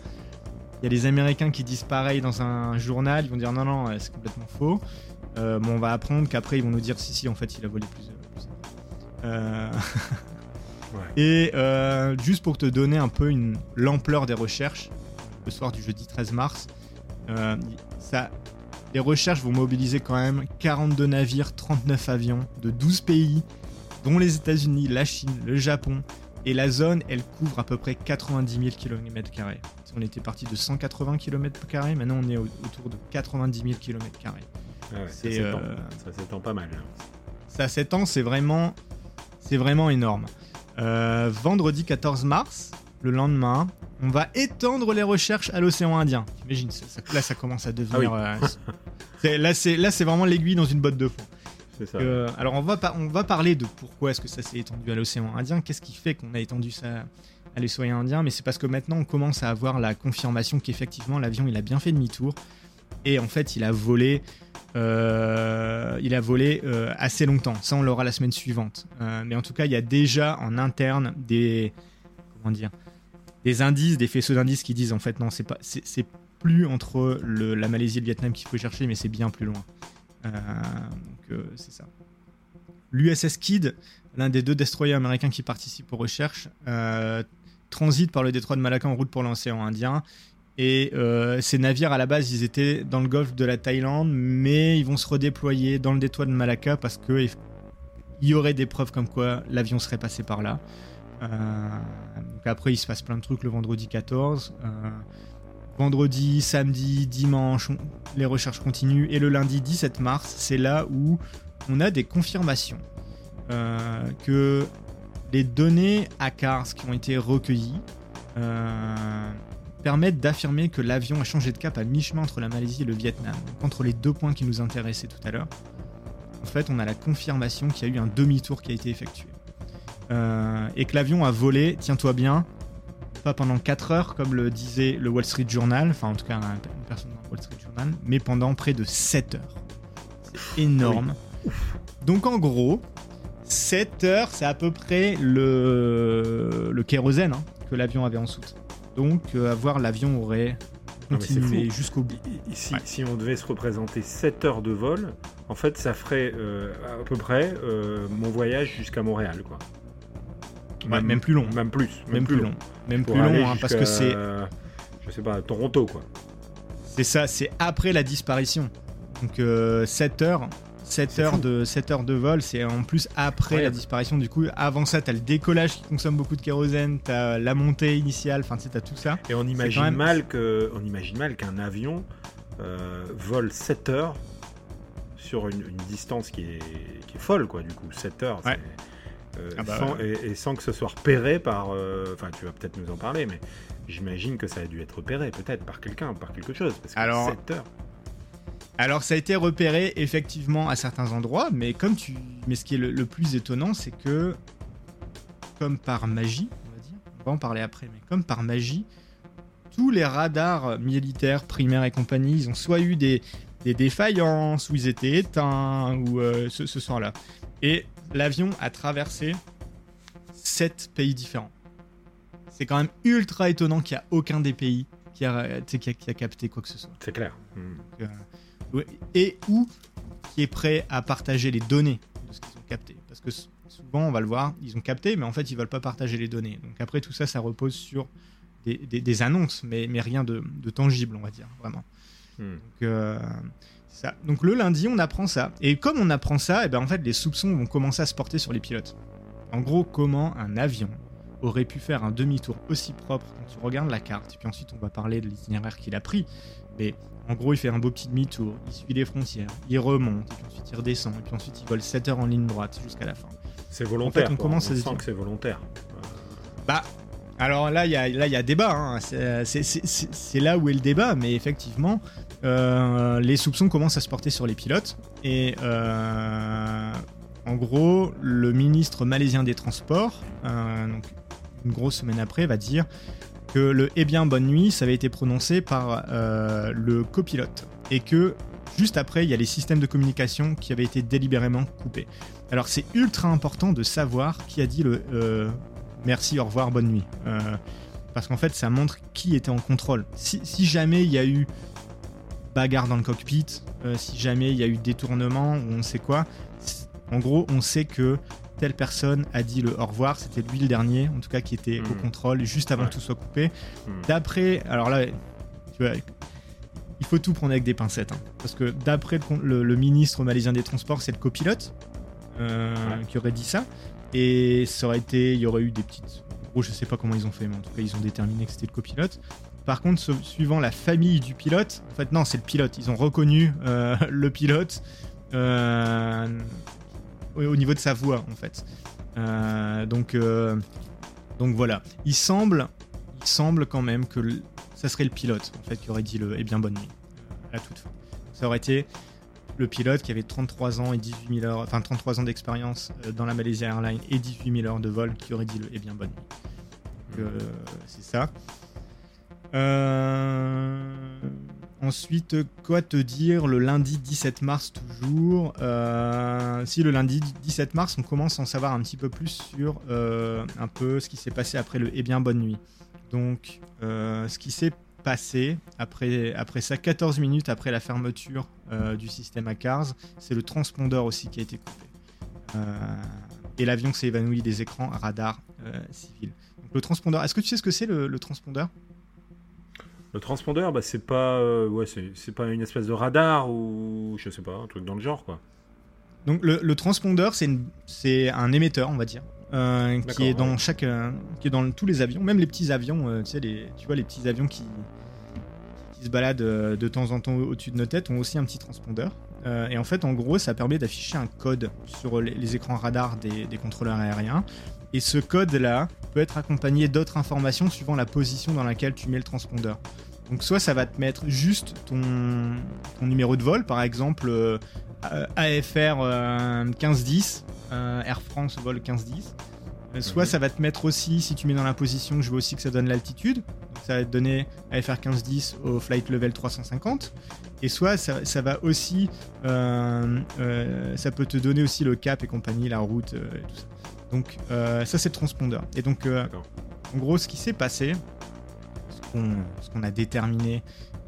Il y a des Américains qui disent pareil dans un journal, ils vont dire non, non, c'est complètement faux. Euh, bon, on va apprendre qu'après ils vont nous dire si, si, en fait il a volé plus. Euh... [LAUGHS] Et euh, juste pour te donner un peu une l'ampleur des recherches, le soir du jeudi 13 mars, euh, ça, les recherches vont mobiliser quand même 42 navires, 39 avions de 12 pays, dont les États-Unis, la Chine, le Japon. Et la zone, elle couvre à peu près 90 000 km. On était parti de 180 km, maintenant on est autour de 90 000 km. Ah euh, ça s'étend pas mal. Ça s'étend, c'est vraiment, c'est vraiment énorme. Euh, vendredi 14 mars, le lendemain, on va étendre les recherches à l'océan Indien. Imagine, là ça commence à devenir. Ah euh, là c'est là c'est vraiment l'aiguille dans une botte de fond. alors on va, on va parler de pourquoi est-ce que ça s'est étendu à l'océan Indien, qu'est-ce qui fait qu'on a étendu ça à l'océan Indien, mais c'est parce que maintenant on commence à avoir la confirmation qu'effectivement l'avion il a bien fait demi-tour et en fait il a volé euh, il a volé euh, assez longtemps. Ça, on l'aura la semaine suivante. Euh, mais en tout cas, il y a déjà en interne des comment dire des indices, des faisceaux d'indices qui disent en fait non, c'est pas c'est plus entre la Malaisie et le Vietnam qu'il faut chercher, mais c'est bien plus loin. donc c'est ça. L'USS Kidd, l'un des deux destroyers américains qui participent aux recherches, transite par le détroit de Malacca en route pour l'océan Indien et euh, ces navires, à la base, ils étaient dans le golfe de la Thaïlande, mais ils vont se redéployer dans le détroit de Malacca parce qu'il y aurait des preuves comme quoi l'avion serait passé par là. Euh, donc après, il se passe plein de trucs le vendredi 14. Euh, vendredi, samedi, dimanche, les recherches continuent. Et le lundi 17 mars, c'est là où on a des confirmations que les données ACARS qui ont été recueillies permettent d'affirmer que l'avion a changé de cap à mi-chemin entre la Malaisie et le Vietnam, entre les deux points qui nous intéressaient tout à l'heure. En fait, on a la confirmation qu'il y a eu un demi-tour qui a été effectué. Euh, et que l'avion a volé, tiens-toi bien, pas pendant 4 heures comme le disait le Wall Street Journal, enfin en tout cas une personne dans le Wall Street Journal, mais pendant près de 7 heures. C'est énorme. Donc en gros, 7 heures, c'est à peu près le, le kérosène hein, que l'avion avait en soute. Donc, euh, à voir, l'avion aurait continué jusqu'au bout. Si, on devait se représenter 7 heures de vol, en fait, ça ferait euh, à peu près euh, mon voyage jusqu'à Montréal, quoi. Même, plus long. Même plus. Même, plus long. Même plus long, hein, parce que c'est. Je sais pas, Toronto, quoi. C'est ça, c'est après la disparition. Donc 7 heures, 7 heures, de, 7 heures de vol, c'est en plus après la disparition. Du coup, avant ça, t'as le décollage qui consomme beaucoup de kérosène, t'as la montée initiale, enfin, tu sais, t'as tout ça. Et on imagine, mal que, on imagine mal qu'un avion euh, vole 7 heures sur une, distance qui est, qui est, folle, quoi, du coup. 7 heures, euh, ah bah sans, et, sans que ce soit repéré par. Euh, enfin, tu vas peut-être nous en parler, mais j'imagine que ça a dû être repéré, peut-être, par quelqu'un, par quelque chose. Parce que Alors, 7 heures. Alors ça a été repéré effectivement à certains endroits, mais comme tu, mais ce qui est le, plus étonnant, c'est que comme par magie, on va dire, on va en parler après, mais comme par magie, tous les radars militaires, primaires et compagnie, ils ont soit eu des, défaillances, ou ils étaient éteints, ou euh, ce, soir-là. Et l'avion a traversé sept pays différents. C'est quand même ultra étonnant qu'il n'y a aucun des pays qui a, qui a, capté quoi que ce soit. C'est clair. Euh, et ou qui est prêt à partager les données de ce qu'ils ont capté. Parce que souvent, on va le voir, ils ont capté, mais en fait, ils veulent pas partager les données. Donc après, tout ça, ça repose sur des, annonces, mais, mais rien de, tangible, on va dire, vraiment. Hmm. Donc, euh, ça. Donc le lundi, on apprend ça. Et comme on apprend ça, et ben en fait, les soupçons vont commencer à se porter sur les pilotes. En gros, comment un avion aurait pu faire un demi-tour aussi propre quand tu regardes la carte, et puis ensuite on va parler de l'itinéraire qu'il a pris, mais en gros il fait un beau petit demi-tour, il suit les frontières, il remonte, et puis ensuite il redescend, et puis ensuite il vole 7 heures en ligne droite jusqu'à la fin. C'est volontaire. En fait, on quoi. commence à se sent dire- que c'est volontaire. Bah, alors là, il y a, là, y a débat. hein. C'est- c'est- là où est le débat, mais effectivement, euh, les soupçons commencent à se porter sur les pilotes. Et euh, en gros, le ministre malaisien des Transports, euh, donc une grosse semaine après, va dire que le Eh bien, bonne nuit, ça avait été prononcé par euh, le copilote. Et que juste après, il y a les systèmes de communication qui avaient été délibérément coupés. Alors c'est ultra important de savoir qui a dit le euh, merci, au revoir, bonne nuit. Euh, parce qu'en fait, ça montre qui était en contrôle. Si, si jamais il y a eu bagarre dans le cockpit, si jamais il y a eu détournement ou on sait quoi, en gros, on sait que telle personne a dit le au revoir, c'était lui le dernier, en tout cas qui était au Mhm. contrôle juste avant Ouais. que tout soit coupé. Hmm. D'après, alors là, tu vois, il faut tout prendre avec des pincettes, hein, parce que d'après le, con- le- le ministre malaisien des Transports, c'est le copilote euh, Ouais. qui aurait dit ça, et ça aurait été, il y aurait eu des petites, en gros, je sais pas comment ils ont fait, mais en tout cas, ils ont déterminé que c'était le copilote. Par contre, su- suivant la famille du pilote, en fait, non, c'est le pilote. Ils ont reconnu euh, [LAUGHS] le pilote euh, au, au niveau de sa voix, en fait. Euh, donc, euh, donc voilà. Il semble, il semble quand même que ça serait le pilote, en fait, qui aurait dit le Eh bien, bonne nuit, euh, à toute fin. Ça aurait été le pilote qui avait 33 ans et 18 000 heures, enfin 33 ans d'expérience dans la Malaysia Airlines et 18 000 heures de vol qui aurait dit le Eh bien, bonne nuit. C'est ça. Ensuite, quoi te dire le lundi 17 mars toujours Euh, Si le lundi 17 mars, on commence à en savoir un petit peu plus sur euh, un peu ce qui s'est passé après le Eh bien bonne nuit. Donc, euh, ce qui s'est passé après, après ça, 14 minutes après la fermeture du système à Cars, c'est le transpondeur aussi qui a été coupé. Et l'avion s'est évanoui des écrans radar civils. Donc, le transpondeur, est-ce que tu sais ce que c'est le transpondeur? Le transpondeur, bah, c'est pas, euh, ouais, c'est pas une espèce de radar ou je sais pas, un truc dans le genre quoi. Donc le, le transpondeur, c'est un émetteur, on va dire, euh, qui est dans chaque, euh, qui est dans tous les avions, même les petits avions, tu sais, les, tu vois les petits avions qui, qui se baladent de temps en temps au-dessus de nos têtes ont aussi un petit transpondeur. Euh, et en fait, en gros, ça permet d'afficher un code sur les, les écrans radars des, des contrôleurs aériens. Et ce code-là peut être accompagné d'autres informations suivant la position dans laquelle tu mets le transpondeur. Donc soit ça va te mettre juste ton, ton numéro de vol, par exemple euh, euh, AFR euh, 1510, euh, Air France vol 1510. Euh, soit Mhm. ça va te mettre aussi, si tu mets dans la position, je veux aussi que ça donne l'altitude. Donc ça va te donner AFR 1510 au flight level 350. Et soit ça, ça va aussi, euh, euh, ça peut te donner aussi le cap et compagnie, la route euh, et tout ça. Donc euh, ça c'est le transpondeur. Et donc euh, en gros ce qui s'est passé, ce qu'on a déterminé,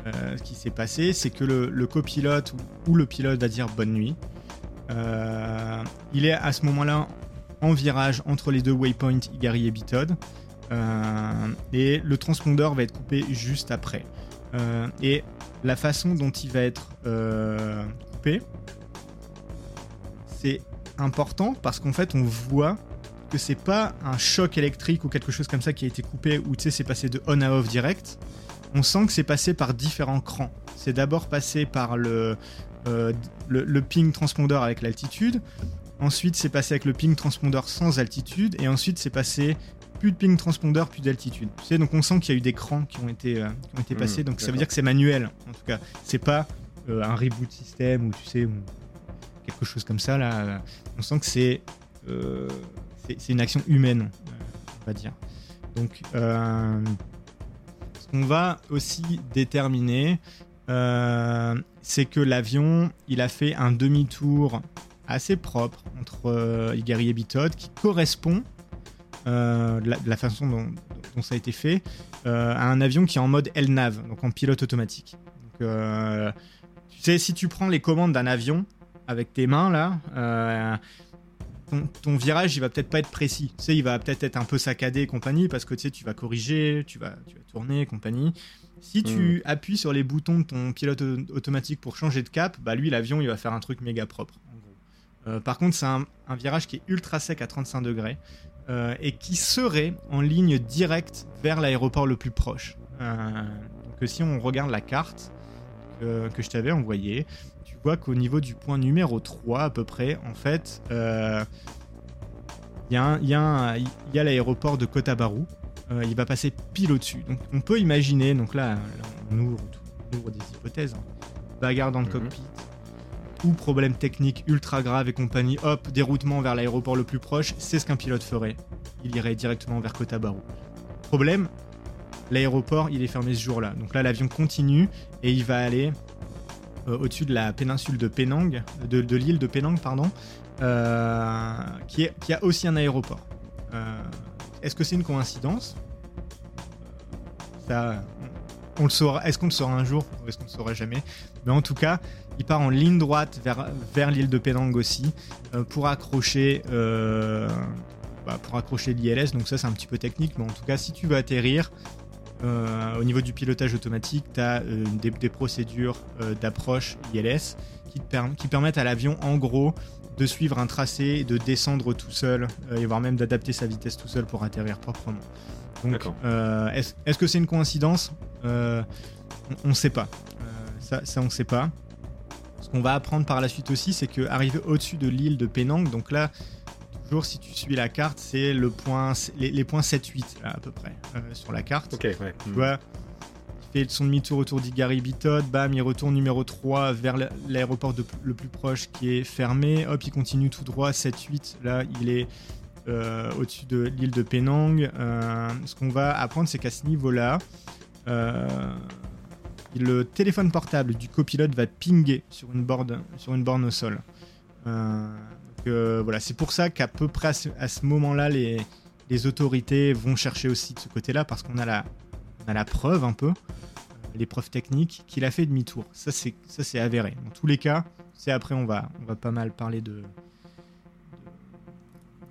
euh, ce qui s'est passé, c'est que le, le copilote ou, ou le pilote va dire bonne nuit. Il est à ce moment-là en virage entre les deux waypoints Igari et Bitod. Et le transpondeur va être coupé juste après. Et la façon dont il va être coupé, c'est important parce qu'en fait on voit que c'est pas un choc électrique ou quelque chose comme ça qui a été coupé ou tu sais c'est passé de on à off direct. On sent que c'est passé par différents crans. C'est d'abord passé par le, euh, le, le ping transpondeur avec l'altitude. Ensuite, c'est passé avec le ping transpondeur sans altitude. Et ensuite, c'est passé plus de ping transpondeur, plus d'altitude. Tu sais, donc on sent qu'il y a eu des crans qui ont été, euh, qui ont été Mmh, passés. donc ça veut dire que c'est manuel, en tout cas. C'est pas euh, un reboot système ou tu sais, ou quelque chose comme ça. Là, on sent que c'est euh, c'est une action humaine, euh, on va dire. Donc, euh, ce qu'on va aussi déterminer, euh, c'est que l'avion, il a fait un demi-tour assez propre entre euh, Igari et Bitod qui correspond de, la, façon dont, ça a été fait à un avion qui est en mode LNAV, donc en pilote automatique. Tu sais, si tu prends les commandes d'un avion avec tes mains là, ton, ton virage il va peut-être pas être précis. Tu sais, il va peut-être être un peu saccadé et compagnie parce que tu sais, tu vas corriger, tu vas, tu vas tourner et compagnie. Si tu appuies sur les boutons de ton pilote automatique pour changer de cap, bah lui, l'avion, il va faire un truc méga propre. Euh, par contre, c'est un, virage qui est ultra sec à 35 degrés euh, et qui serait en ligne directe vers l'aéroport le plus proche. Euh, donc, si on regarde la carte que je t'avais envoyée, vois qu'au niveau du point numéro 3 à peu près, en fait, il y a, l'aéroport de Kotabaru. il va passer pile au-dessus. Donc on peut imaginer, donc là, on, ouvre, des hypothèses, hein. bagarre dans le mhm. cockpit, ou problème technique ultra grave et compagnie, hop, déroutement vers l'aéroport le plus proche, c'est ce qu'un pilote ferait. Il irait directement vers Kotabaru. Problème, l'aéroport il est fermé ce jour-là. Donc là l'avion continue et il va aller euh, au-dessus de la péninsule de Penang, de, l'île de Penang, pardon, euh, qui, est, qui, a aussi un aéroport. Euh, est-ce que c'est une coïncidence? On le saura. Est-ce qu'on le saura un jour ou est-ce qu'on le saura jamais? Mais en tout cas, il part en ligne droite vers, vers l'île de Penang aussi euh, pour accrocher euh, bah, pour accrocher l'ILS. Donc ça c'est un petit peu technique, mais en tout cas si tu veux atterrir euh, au niveau du pilotage automatique, tu as des, procédures d'approche ILS qui, te qui permettent à l'avion en gros de suivre un tracé, de descendre tout seul et voire même d'adapter sa vitesse tout seul pour atterrir proprement. Donc, est-ce que c'est une coïncidence? On ne sait pas. ça, ça, on ne sait pas. Ce qu'on va apprendre par la suite aussi, c'est que arrivé au-dessus de l'île de Penang, donc là, toujours si tu suis la carte, c'est le point, les, points 7-8 à peu près euh, sur la carte. Ok, ouais. Tu vois, il fait son demi-tour autour d'Igari-Bitod, bam, il retourne numéro 3 vers l'aéroport le plus proche qui est fermé, hop, il continue tout droit, 7-8, là, il est euh, au-dessus de l'île de Penang. Euh, ce qu'on va apprendre, c'est qu'à ce niveau-là, le téléphone portable du copilote va pinguer sur une, borne, sur une borne au sol. Euh, euh, voilà, c'est pour ça qu'à peu près à ce, moment-là, les, autorités vont chercher aussi de ce côté-là parce qu'on a la, preuve un peu, euh, les preuves techniques qu'il a fait demi-tour. Ça c'est avéré. Dans tous les cas, c'est après on va on va pas mal parler de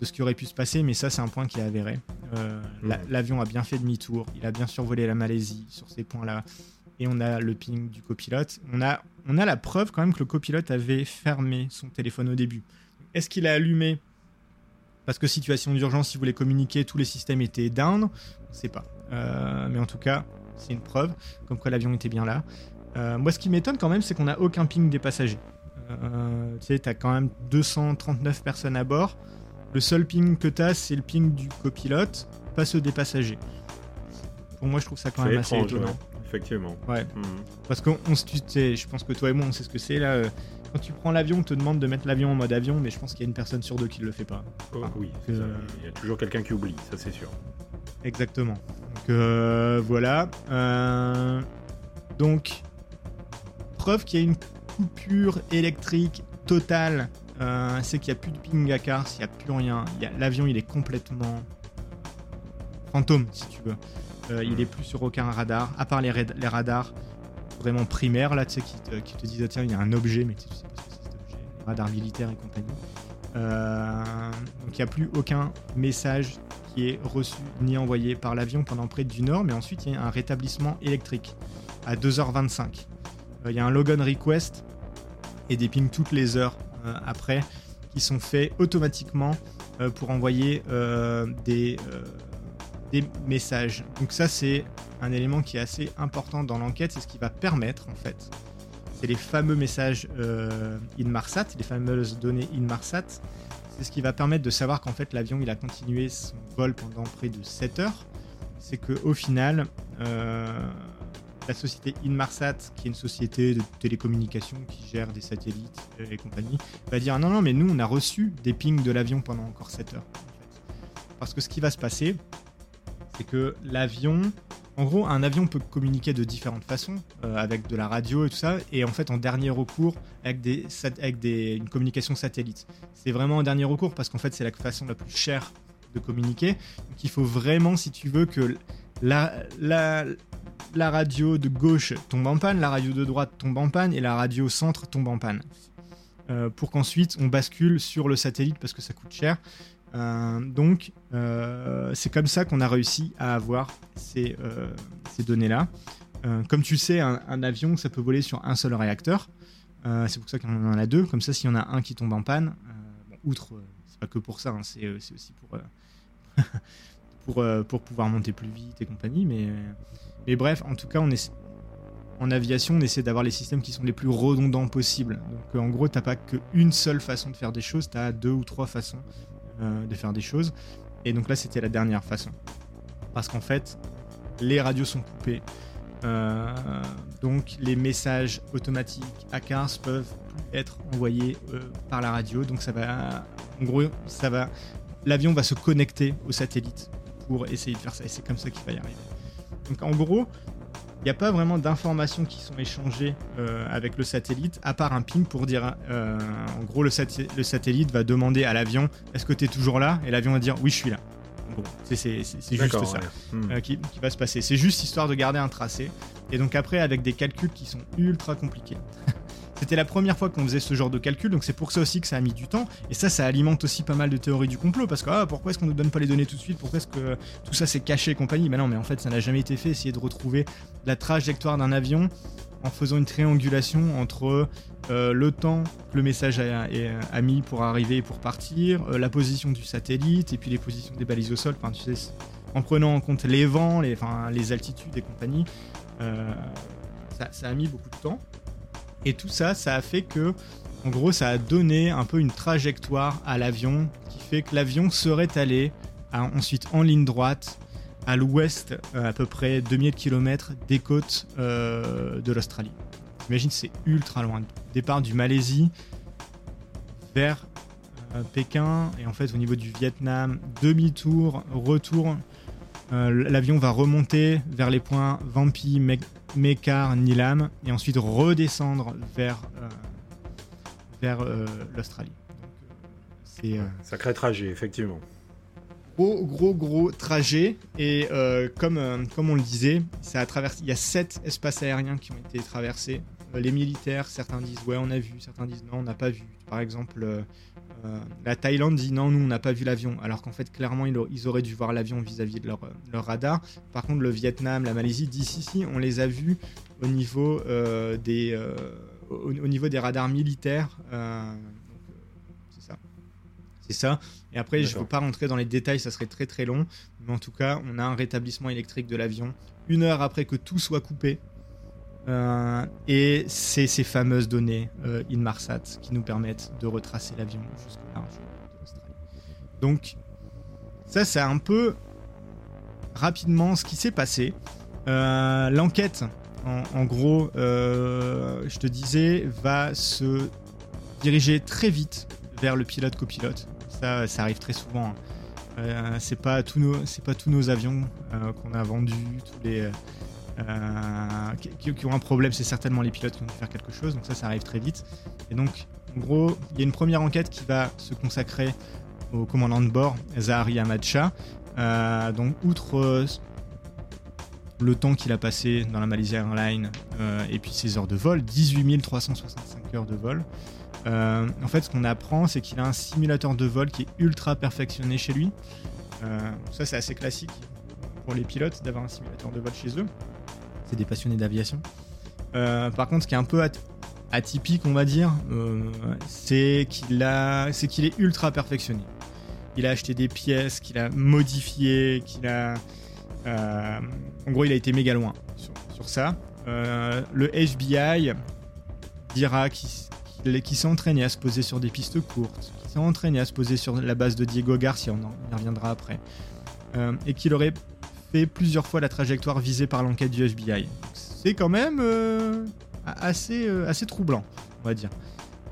ce qui aurait pu se passer, mais ça c'est un point qui est avéré. L'avion a bien fait demi-tour, il a bien survolé la Malaisie sur ces points-là et on a le ping du copilote. On a la preuve quand même que le copilote avait fermé son téléphone au début. Est-ce qu'il a allumé? Parce que situation d'urgence, si vous voulez communiquer, tous les systèmes étaient down On ne sait pas. Euh, mais en tout cas, c'est une preuve, comme quoi l'avion était bien là. Euh, moi, ce qui m'étonne quand même, c'est qu'on n'a aucun ping des passagers. Euh, tu sais, tu as quand même 239 personnes à bord. Le seul ping que tu as, c'est le ping du copilote, pas ceux des passagers. Pour moi, je trouve ça quand même assez étonnant effectivement. Ouais. Hmm. Parce qu'on se je pense que toi et moi, on sait ce que c'est là. Euh, quand tu prends l'avion, on te demande de mettre l'avion en mode avion, mais je pense qu'il y a une personne sur deux qui le fait pas. Oh, oui, euh, il y a toujours quelqu'un qui oublie, ça c'est sûr. Exactement. Donc euh, voilà. donc, preuve qu'il y a une coupure électrique totale. c'est qu'il n'y a plus de ping à car, il n'y a plus rien. L'avion, il est complètement fantôme, si tu veux. Euh, il est plus sur aucun radar, à part les, radars vraiment primaires, là, tu sais, qui te, disent, ah, tiens, il y a un objet, mais tu sais pas ce que c'est cet objet, les radars militaires et compagnie. Euh, donc il n'y a plus aucun message qui est reçu ni envoyé par l'avion pendant près d'une heure, mais ensuite il y a un rétablissement électrique à 2h25. Euh, il y a un logon request et des pings toutes les heures après qui sont faits automatiquement pour envoyer des des messages. Donc ça c'est un élément qui est assez important dans l'enquête, c'est ce qui va permettre en fait. C'est les fameux messages euh, Inmarsat, les fameuses données Inmarsat. C'est ce qui va permettre de savoir qu'en fait l'avion il a continué son vol pendant près de 7 heures. C'est que au final, euh, la société Inmarsat, qui est une société de télécommunications qui gère des satellites et compagnie, va dire non non mais nous on a reçu des pings de l'avion pendant encore 7 heures. Parce que ce qui va se passer, c'est que l'avion, en gros, un avion peut communiquer de différentes façons, euh, avec de la radio et tout ça, et en fait, en dernier recours, avec, des, avec des, une communication satellite. C'est vraiment en dernier recours parce qu'en fait, c'est la façon la plus chère de communiquer. Donc, il faut vraiment, si tu veux, que la, la, la radio de gauche tombe en panne, la radio de droite tombe en panne, et la radio centre tombe en panne. Euh, pour qu'ensuite on bascule sur le satellite parce que ça coûte cher. Euh, donc, c'est comme ça qu'on a réussi à avoir ces, euh, données-là. comme tu sais, un, avion, ça peut voler sur un seul réacteur. c'est pour ça y en a deux. Comme ça, s'il y en a un qui tombe en panne, outre, c'est pas que pour ça, hein, c'est aussi pour [LAUGHS] pour, euh, pouvoir monter plus vite et compagnie. Mais, bref, en tout cas, en aviation, on essaie d'avoir les systèmes qui sont les plus redondants possibles. Donc en gros, t'as pas qu'une seule façon de faire des choses, tu as deux ou trois façons euh, de faire des choses. Et donc là, c'était la dernière façon. Parce qu'en fait, les radios sont coupées. Euh, donc les messages automatiques à Cars peuvent être envoyés par la radio. Donc ça va, en gros, ça va, l'avion va se connecter au satellite pour essayer de faire ça. Et c'est comme ça qu'il va y arriver. Donc en gros, il n'y a pas vraiment d'informations qui sont échangées euh, avec le satellite, à part un ping pour dire, euh, en gros, le, le, satellite va demander à l'avion, est-ce que tu es toujours là? Et l'avion va dire, oui, je suis là. Bon, c'est juste ça hmm. euh, qui, qui, va se passer. C'est juste histoire de garder un tracé. Et donc après, avec des calculs qui sont ultra compliqués. C'était la première fois qu'on faisait ce genre de calcul, donc c'est pour ça aussi que ça a mis du temps. Et ça, ça alimente aussi pas mal de théories du complot, parce que ah, pourquoi est-ce qu'on ne donne pas les données tout de suite? Pourquoi est-ce que tout ça s'est caché et compagnie? Mais non, mais en fait, ça n'a jamais été fait. Essayer de retrouver la trajectoire d'un avion en faisant une triangulation entre euh, le temps que le message a, mis pour arriver et pour partir, euh, la position du satellite et puis les positions des balises au sol. En prenant en compte les vents, les, enfin, les altitudes et compagnie. Euh, ça, a mis beaucoup de temps. Et tout ça, ça a fait que, en gros, ça a donné un peu une trajectoire à l'avion qui fait que l'avion serait allé ensuite en ligne droite à l'ouest, euh, à peu près 2000 km des côtes euh, de l'Australie. Imagine, c'est ultra loin. Départ du Malaisie vers euh, Pékin et en fait au niveau du Vietnam, demi-tour, retour. L'avion va remonter vers les points Vampi, Mekar, Nilam, et ensuite redescendre vers, euh, vers euh, l'Australie. C'est sacré trajet, effectivement. Gros, gros, gros trajet. Et comme, comme on le disait, ça a traversé, il y a sept espaces aériens qui ont été traversés. les militaires, certains disent ouais, on a vu, certains disent non, on n'a pas vu. Par exemple, euh, la Thaïlande dit non, nous on n'a pas vu l'avion, alors qu'en fait clairement ils, auraient dû voir l'avion vis-à-vis de leur, radar. Par contre le Vietnam, la Malaisie disent si si, on les a vus au niveau euh, des euh, au, niveau des radars militaires. c'est ça. C'est ça. Et après je ne veux pas rentrer dans les détails, ça serait très très long, mais en tout cas on a un rétablissement électrique de l'avion une heure après que tout soit coupé. Euh, et c'est ces fameuses données euh, Inmarsat qui nous permettent de retracer l'avion jusqu'au large. Donc, ça, c'est un peu rapidement ce qui s'est passé. Euh, l'enquête, en, gros, je te disais, va se diriger très vite vers le pilote-copilote. Ça, ça arrive très souvent. Hein. c'est pas tous nos, c'est pas tous nos avions qu'on a vendus, tous les euh, qui, ont un problème, c'est certainement les pilotes qui vont faire quelque chose, donc ça, ça arrive très vite. Et donc, en gros, il y a une première enquête qui va se consacrer au commandant de bord, Zahari Ahmad euh, donc, outre euh, le temps qu'il a passé dans la Malaysia Airlines et puis ses heures de vol, 18 365 heures de vol. en fait, ce qu'on apprend, c'est qu'il a un simulateur de vol qui est ultra perfectionné chez lui. ça, c'est assez classique pour les pilotes d'avoir un simulateur de vol chez eux des passionnés d'aviation. Euh, par contre, ce qui est un peu atypique, on va dire, euh, c'est qu'il a, c'est qu'il est ultra perfectionné. Il a acheté des pièces, qu'il a modifiées, qu'il a, euh, en gros, il a été méga loin sur, ça. le FBI dira qu'il s'est entraîné à se poser sur des pistes courtes, qu'il s'est entraîné à se poser sur la base de Diego Garcia, on, en, reviendra après, et qu'il aurait plusieurs fois la trajectoire visée par l'enquête du FBI. C'est quand même euh, assez, euh, assez troublant, on va dire.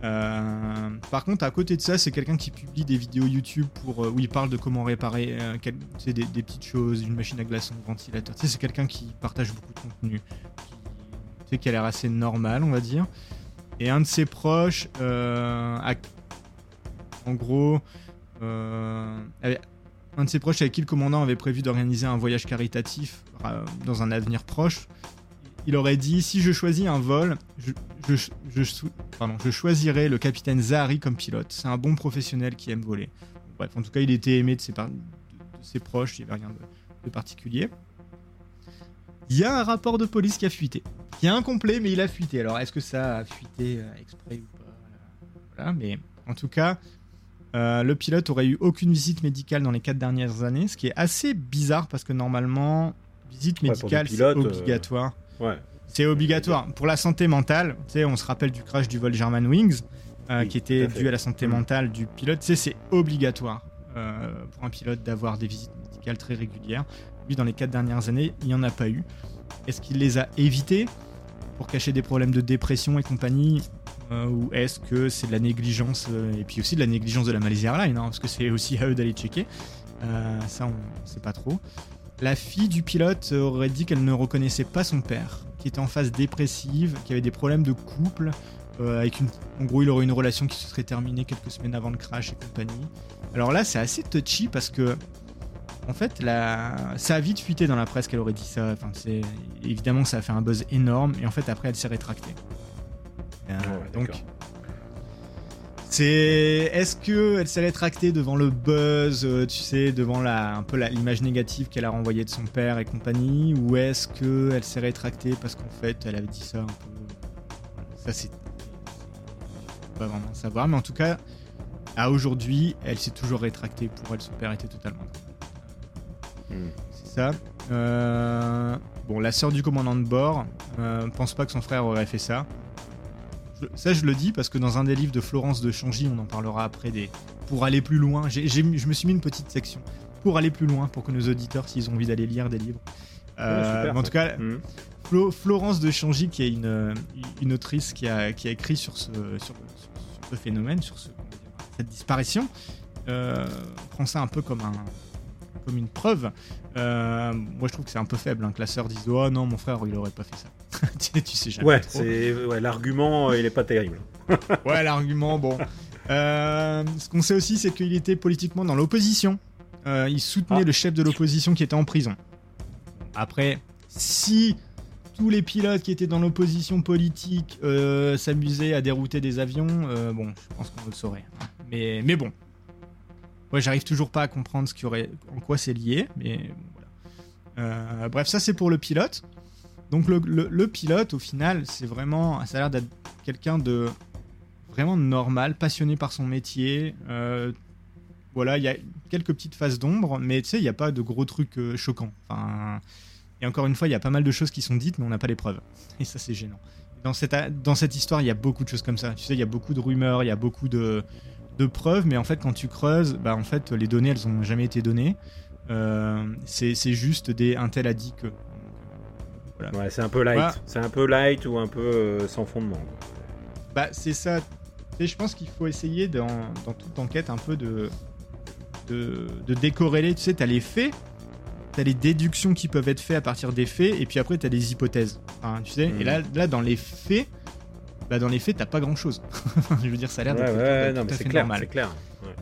Euh, par contre, à côté de ça, c'est quelqu'un qui publie des vidéos YouTube pour, où il parle de comment réparer des, petites choses, une machine à glaçons, un ventilateur. c'est quelqu'un qui partage beaucoup de contenu, qui, qui a l'air assez normal, on va dire. Et un de ses proches, en gros, un de ses proches avec qui le commandant avait prévu d'organiser un voyage caritatif euh, dans un avenir proche, il aurait dit si je choisis un vol, je, choisirai le capitaine Zahari comme pilote. C'est un bon professionnel qui aime voler. Bref, en tout cas, il était aimé de ses, de, ses proches, il n'y avait rien de, particulier. Il y a un rapport de police qui a fuité. Qui est incomplet, mais il a fuité. Alors, est-ce que ça a fuité euh, exprès ou pas? Voilà, mais en tout cas, euh, le pilote aurait eu aucune visite médicale dans les quatre dernières années, ce qui est assez bizarre parce que normalement, visite médicale, c'est euh, obligatoire. Ouais. C'est obligatoire. Pour la santé mentale, on se rappelle du crash du vol Germanwings, euh, Oui, qui était à dû à la santé Mm. mentale du pilote. C'est obligatoire pour un pilote d'avoir des visites médicales très régulières. Lui, dans les quatre dernières années, il n'y en a pas eu. Est-ce qu'il les a évitées pour cacher des problèmes de dépression et compagnie? Euh, Ou est-ce que c'est de la négligence euh, Et puis aussi de la négligence de la Malaysia Airlines, hein, parce que c'est aussi à eux d'aller checker. Euh, ça, on sait pas trop. La fille du pilote aurait dit qu'elle ne reconnaissait pas son père, qui était en phase dépressive, qui avait des problèmes de couple, avec une... En gros, il aurait une relation qui se serait terminée quelques semaines avant le crash et compagnie. Alors là, c'est assez touchy parce que, en fait, la... ça a vite fuité dans la presse qu'elle aurait dit ça. Évidemment, ça a fait un buzz énorme, et en fait, après, elle s'est rétractée. Donc, c'est est-ce que elle s'est rétractée devant le buzz, euh, tu sais, devant la un peu l'image négative qu'elle a renvoyée de son père et compagnie, ou est-ce que elle s'est rétractée parce qu'en fait elle avait dit ça un peu. Ça c'est pas vraiment savoir, mais en tout cas à aujourd'hui elle s'est toujours rétractée. Pour elle son père était totalement. Hmm. C'est ça. Euh, Bon, la sœur du commandant de bord euh, pense pas que son frère aurait fait ça. Ça, je le dis parce que dans un des livres de Florence de Changy, on en parlera après, des... pour aller plus loin, je me suis mis une petite section pour aller plus loin, pour que nos auditeurs, s'ils ont envie d'aller lire des livres. Euh, Ouais, super, mais en tout cas. Flo- Florence de Changy, qui est une, une autrice qui a, qui a écrit sur ce, sur, sur- sur ce phénomène, sur ce, cette disparition, euh, prend ça un peu comme, un, comme une preuve. Euh, moi, je trouve que c'est un peu faible hein, que la sœur dise Oh non, mon frère, il aurait pas fait ça. [LAUGHS] tu, sais, tu sais jamais. Ouais, c'est ouais, l'argument, euh, il est pas terrible. [LAUGHS] Ouais, l'argument, bon. Euh, ce qu'on sait aussi, c'est qu'il était politiquement dans l'opposition. Euh, il soutenait Ah. le chef de l'opposition qui était en prison. Après, si tous les pilotes qui étaient dans l'opposition politique s'amusaient à dérouter des avions, bon, je pense qu'on le saurait. hein. Mais, mais bon. Ouais, j'arrive toujours pas à comprendre ce qui aurait, en quoi c'est lié, mais voilà. Euh, bref, ça c'est pour le pilote. Donc le, le- le pilote, au final, c'est vraiment, ça a l'air d'être quelqu'un de vraiment normal, passionné par son métier. Euh, voilà, il y a quelques petites phases d'ombre, mais tu sais, il n'y a pas de gros trucs euh, choquants. Enfin, et encore une fois, il y a pas mal de choses qui sont dites, mais on n'a pas les preuves. Et ça, c'est gênant. Dans cette, dans cette histoire, il y a beaucoup de choses comme ça. Tu sais, il y a beaucoup de rumeurs, il y a beaucoup de, de preuves, mais en fait, quand tu creuses, bah, en fait, les données, elles n'ont jamais été données. Euh, c'est juste des un tel a dit que. Voilà. Ouais, c'est un peu light. Ouais. C'est un peu light ou un peu euh, sans fondement. Bah, c'est ça. Sais, je pense qu'il faut essayer dans, dans toute enquête un peu de, de, de décorréler. Tu sais, t'as les faits, t'as les déductions qui peuvent être faites à partir des faits, et puis après, t'as les hypothèses. Enfin, tu sais, et là, là, dans les faits, bah, dans les faits, t'as pas grand chose. [LAUGHS] je veux dire, ça a l'air d'être ouais, c'est clair, normal. clair. Ouais.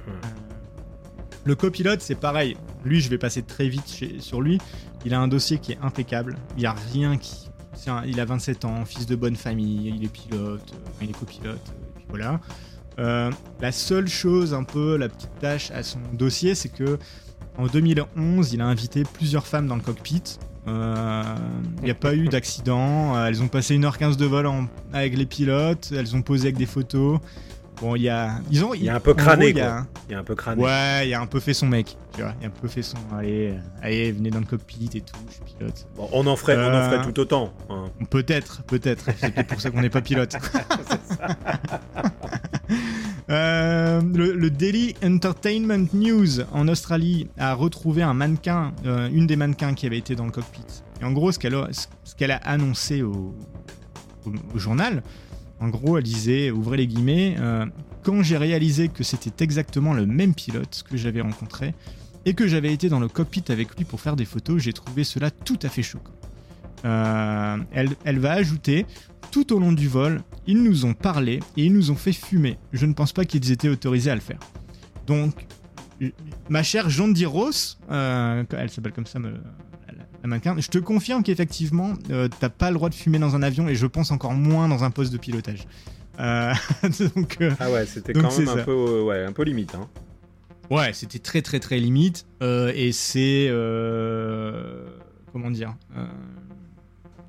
Le copilote, c'est pareil. Lui, je vais passer très vite chez- sur lui. Il a un dossier qui est impeccable. Il n'y a rien qui. un- il a 27 ans, fils de bonne famille, il est pilote, euh, il est copilote, euh, et puis voilà. Euh, la seule chose, un peu, la petite tâche à son dossier, c'est que en 2011, il a invité plusieurs femmes dans le cockpit. Euh, Il n'y a pas eu d'accident. Euh, Elles ont passé 1h15 de vol en- avec les pilotes. Elles ont posé avec des photos. Bon, il y a. Ils ont, Il y a un peu gros, crâné, il y a- quoi. Il y a un peu crâné. Ouais, il a un peu fait son mec. Tu vois, il a un peu fait son. Allez, euh, allez, venez dans le cockpit et tout, je suis pilote. Bon, on en ferait, on en Euh, ferait tout autant. hein. Peut-être, peut-être. C'est peut-être pour ça qu'on n'est pas pilote. [LAUGHS] [LAUGHS] Euh, le, Daily Entertainment News en Australie a retrouvé un mannequin, euh, une des mannequins qui avait été dans le cockpit. Et en gros, ce qu'elle a, annoncé au, journal, en gros, elle disait, ouvrez les guillemets, euh, quand j'ai réalisé que c'était exactement le même pilote que j'avais rencontré et que j'avais été dans le cockpit avec lui pour faire des photos, j'ai trouvé cela tout à fait choquant. Elle va ajouter tout au long du vol, ils nous ont parlé et ils nous ont fait fumer. Je ne pense pas qu'ils étaient autorisés à le faire. Donc, ma chère Jondi Ross, euh, elle s'appelle comme ça, me- la, mannequin, je te confirme qu'effectivement, euh, t'as pas le droit de fumer dans un avion et je pense encore moins dans un poste de pilotage. Euh, [LAUGHS] donc, euh, Ah ouais, c'était quand même un peu, ouais, un peu limite. Hein. Ouais, c'était très très très limite. et c'est. comment dire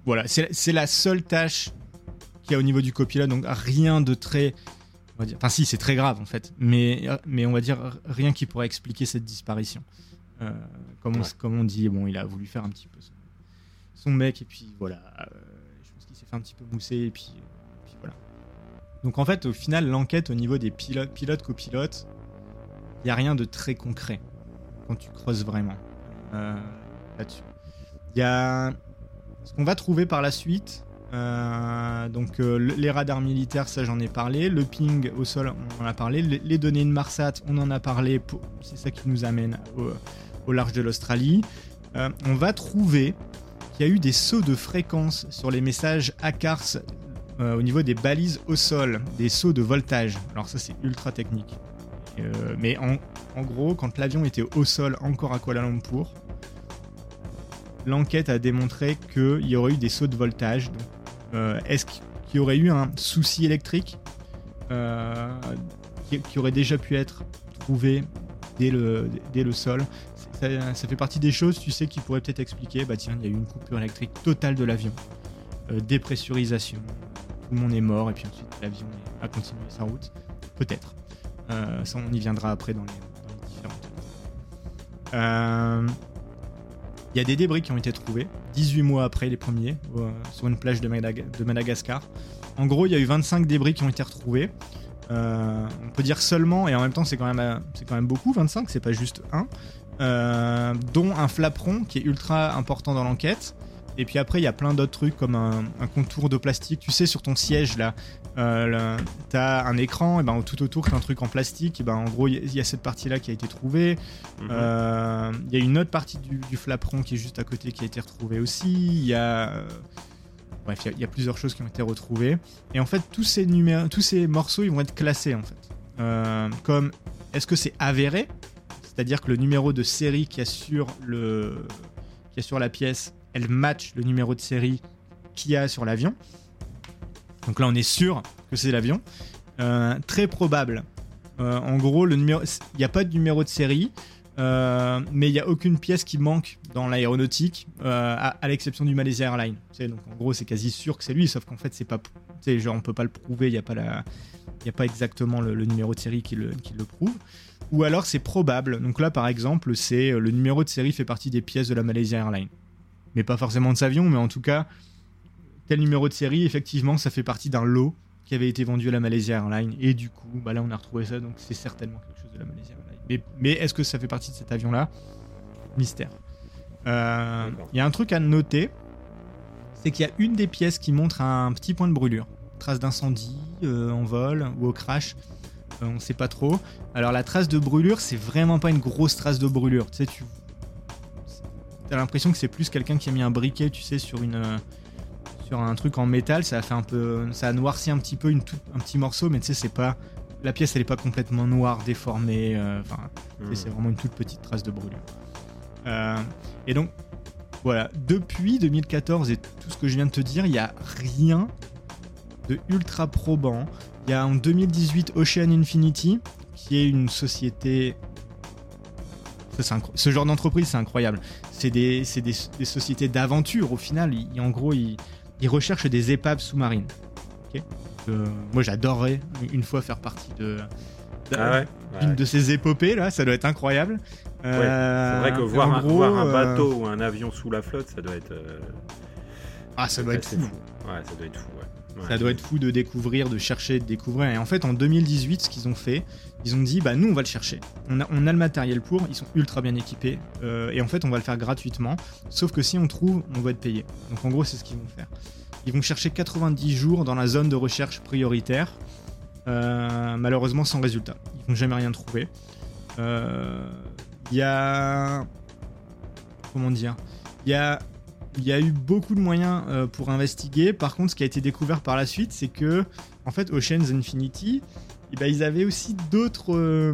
voilà, c'est la seule tâche qu'il y a au niveau du copilote, donc rien de très. On va dire, enfin, si, c'est très grave en fait, mais, mais on va dire rien qui pourrait expliquer cette disparition. Euh, comme, on, comme, on, dit, bon, il a voulu faire un petit peu son, mec, et puis voilà. Euh, je pense qu'il s'est fait un petit peu mousser, et puis, puis voilà. Donc en fait, au final, l'enquête au niveau des pilotes, pilotes copilotes, il n'y a rien de très concret quand tu creuses vraiment euh, là-dessus. Il y a ce qu'on va trouver par la suite. Euh, donc euh, les radars militaires, ça j'en ai parlé. Le ping au sol, on en a parlé. Les, données de Marsat, on en a parlé. C'est ça qui nous amène au, large de l'Australie. on va trouver qu'il y a eu des sauts de fréquence sur les messages ACARS au niveau des balises au sol, des sauts de voltage. Alors ça c'est ultra technique. mais en, en, gros, quand l'avion était au sol encore à Kuala Lumpur, l'enquête a démontré qu'il y aurait eu des sauts de voltage. Euh, est-ce qu'il y aurait eu un souci électrique euh, qui, aurait déjà pu être trouvé dès le, dès le sol? Ça, fait partie des choses, tu sais, qui pourraient peut-être expliquer, bah tiens, il y a eu une coupure électrique totale de l'avion, euh, dépressurisation, tout le monde est mort, et puis ensuite l'avion a continué sa route. Peut-être. ça, on y viendra après dans les, dans les différentes. Il y a des débris qui ont été trouvés, 18 mois après les premiers, euh, sur une plage de, Madagascar. En gros, il y a eu 25 débris qui ont été retrouvés. Euh, on peut dire seulement, et en même temps c'est quand même, c'est quand même beaucoup, 25, c'est pas juste un, euh, dont un flaperon qui est ultra important dans l'enquête. Et puis après, il y a plein d'autres trucs comme un, contour de plastique. Tu sais, sur ton siège là, euh, t'as un écran, et ben tout autour t'as un truc en plastique. Et ben en gros, il y, a cette partie-là qui a été trouvée. Mhm. Euh, il y a une autre partie du, flaperon qui est juste à côté qui a été retrouvée aussi. Il y a euh, bref, il y, a plusieurs choses qui ont été retrouvées. Et en fait, tous ces tous ces morceaux, ils vont être classés en fait. comme est-ce que c'est avéré, c'est-à-dire que le numéro de série qui a sur le qui a sur la pièce elle match le numéro de série qu'il y a sur l'avion. Donc là, on est sûr que c'est l'avion. Euh, très probable. Euh, en gros, le il n'y a pas de numéro de série, euh, mais il n'y a aucune pièce qui manque dans l'aéronautique, à, l'exception du Malaysia Airlines. donc en gros, c'est quasi sûr que c'est lui, sauf qu'en fait, c'est pas, genre on peut pas le prouver. Il n'y a pas a pas exactement le, numéro de série qui le, qui le prouve. Ou alors c'est probable. Donc là, par exemple, c'est le numéro de série fait partie des pièces de la Malaysia Airlines mais pas forcément de sa avion, mais en tout cas, tel numéro de série, effectivement, ça fait partie d'un lot qui avait été vendu à la Malaysia Airlines. Et du coup, bah là, on a retrouvé ça, donc c'est certainement quelque chose de la Malaysia Airlines. Mais, est-ce que ça fait partie de cet avion-là? Mystère. Euh, il y a un truc à noter, c'est qu'il y a une des pièces qui montre un petit point de brûlure. Trace d'incendie euh, en vol ou au crash. Euh, on sait pas trop. Alors la trace de brûlure, c'est vraiment pas une grosse trace de brûlure. Tu sais, tu t'as l'impression que c'est plus quelqu'un qui a mis un briquet, tu sais, sur une euh, sur un truc en métal, ça a fait un peu, ça a noirci un petit peu une un petit morceau, mais tu sais, c'est pas la pièce, elle est pas complètement noire, déformée. Euh, enfin, hmm. c'est vraiment une toute petite trace de brûlure. Euh, et donc, voilà, depuis 2014 et tout ce que je viens de te dire, il y a rien de ultra probant. Il y a en 2018 Ocean Infinity, qui est une société ce genre d'entreprise, c'est incroyable. C'est des, sociétés d'aventure au final. en gros, ils, recherchent des épaves sous-marines. Euh, moi, j'adorerais une fois faire partie de, ah de ces épopées là. Ça doit être incroyable. c'est vrai que euh, voir, un, un, euh, bateau ou un avion sous la flotte, ça doit être. ah, ça doit être fou. Ouais, ça doit être fou. Ça doit être fou de découvrir, de chercher, de découvrir. Et en fait, en 2018, ce qu'ils ont fait, ils ont dit, bah nous, on va le chercher. On a, on a le matériel pour, ils sont ultra bien équipés. Euh, et en fait, on va le faire gratuitement. Sauf que si on trouve, on va être payé. Donc en gros, c'est ce qu'ils vont faire. Ils vont chercher 90 jours dans la zone de recherche prioritaire. Euh, malheureusement, sans résultat. Ils vont jamais rien trouver. Il euh, y a. Comment dire Il y a il y a eu beaucoup de moyens pour investiguer. Par contre, ce qui a été découvert par la suite, c'est que, en fait, Ocean's Infinity, eh ben, ils avaient aussi d'autres euh,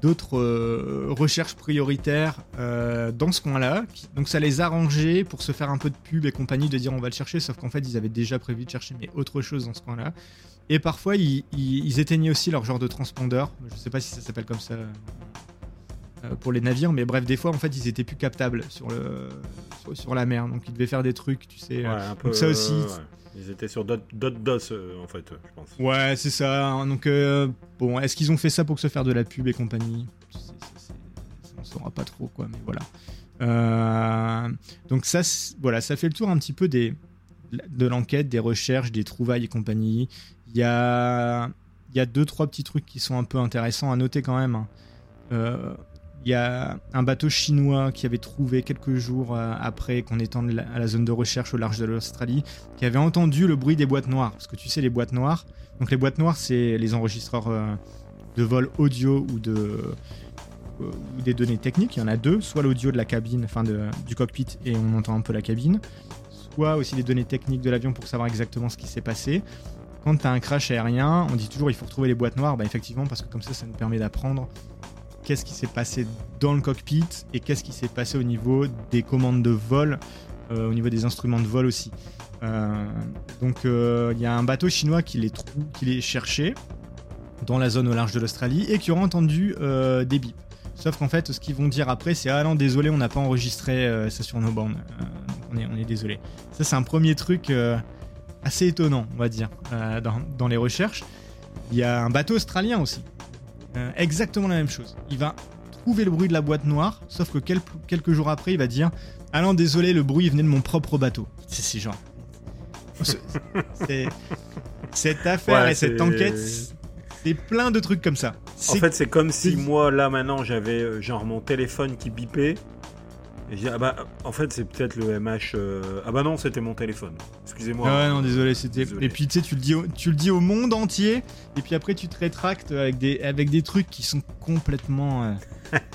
d'autres euh, recherches prioritaires dans ce coin-là. Donc ça les arrangeait pour se faire un peu de pub et compagnie, de dire on va le chercher, sauf qu'en fait ils avaient déjà prévu de chercher mais autre chose dans ce coin-là. Et parfois ils, éteignaient aussi leur genre de transpondeur. Je sais pas si ça s'appelle comme ça euh, pour les navires, mais bref, des fois, en fait, ils étaient plus captables sur, le, sur, sur la mer, donc ils devaient faire des trucs, tu sais. Ouais, euh, un peu, donc ça aussi, euh, ouais. Ils étaient sur d'autres d'autres DOS, en fait, euh, je pense. Ouais, c'est ça. hein. Donc, euh, bon, est-ce qu'ils ont fait ça pour se faire de la pub et compagnie? On saura pas trop, quoi, mais voilà. Euh, donc, ça, voilà, ça fait le tour un petit peu des, de l'enquête, des recherches, des trouvailles et compagnie. Il y a, il y a deux, trois petits trucs qui sont un peu intéressants à noter quand même. Il y a un bateau chinois qui avait trouvé quelques jours euh, après qu'on étende à la zone de recherche au large de l'Australie, qui avait entendu le bruit des boîtes noires. Parce que tu sais, les boîtes noires, donc les boîtes noires, c'est les enregistreurs euh, de vol audio euh, ou des données techniques. Il y en a deux, soit l'audio de la cabine, enfin du cockpit, et on entend un peu la cabine, soit aussi les données techniques de l'avion pour savoir exactement ce qui s'est passé. Quand tu as un crash aérien, on dit toujours il faut retrouver les boîtes noires, bah effectivement, parce que comme ça, ça nous permet d'apprendre qu'est-ce qui s'est passé dans le cockpit et qu'est-ce qui s'est passé au niveau des commandes de vol, euh, au niveau des instruments de vol aussi. Euh, donc euh, il y a un bateau chinois qui les, trou- qui les cherchait dans la zone au large de l'Australie et qui aura entendu des bips. Sauf qu'en fait, ce qu'ils vont dire après, c'est Ah non, désolé, on n'a pas enregistré ça sur nos bornes. On, est, on est désolé. Ça, c'est un premier truc assez étonnant, on va dire, dans les recherches. Il y a un bateau australien aussi. Euh, exactement la même chose. Il va trouver le bruit de la boîte noire, sauf que quel- quelques jours après, il va dire Ah non, désolé, le bruit venait de mon propre bateau. C'est genre. Cette affaire Ouais, et cette enquête, c'est plein de trucs comme ça. En fait, c'est comme si moi, là, maintenant, j'avais euh, genre mon téléphone qui bipait. Et je dis, ah bah, en fait, c'est peut-être le MH. euh, Ah bah non, c'était mon téléphone. Excusez-moi. Ah ouais, non, désolé, c'était. Désolé. Et puis tu sais, tu le dis, au... tu le dis au monde entier, et puis après tu te rétractes avec des avec des trucs qui sont complètement euh,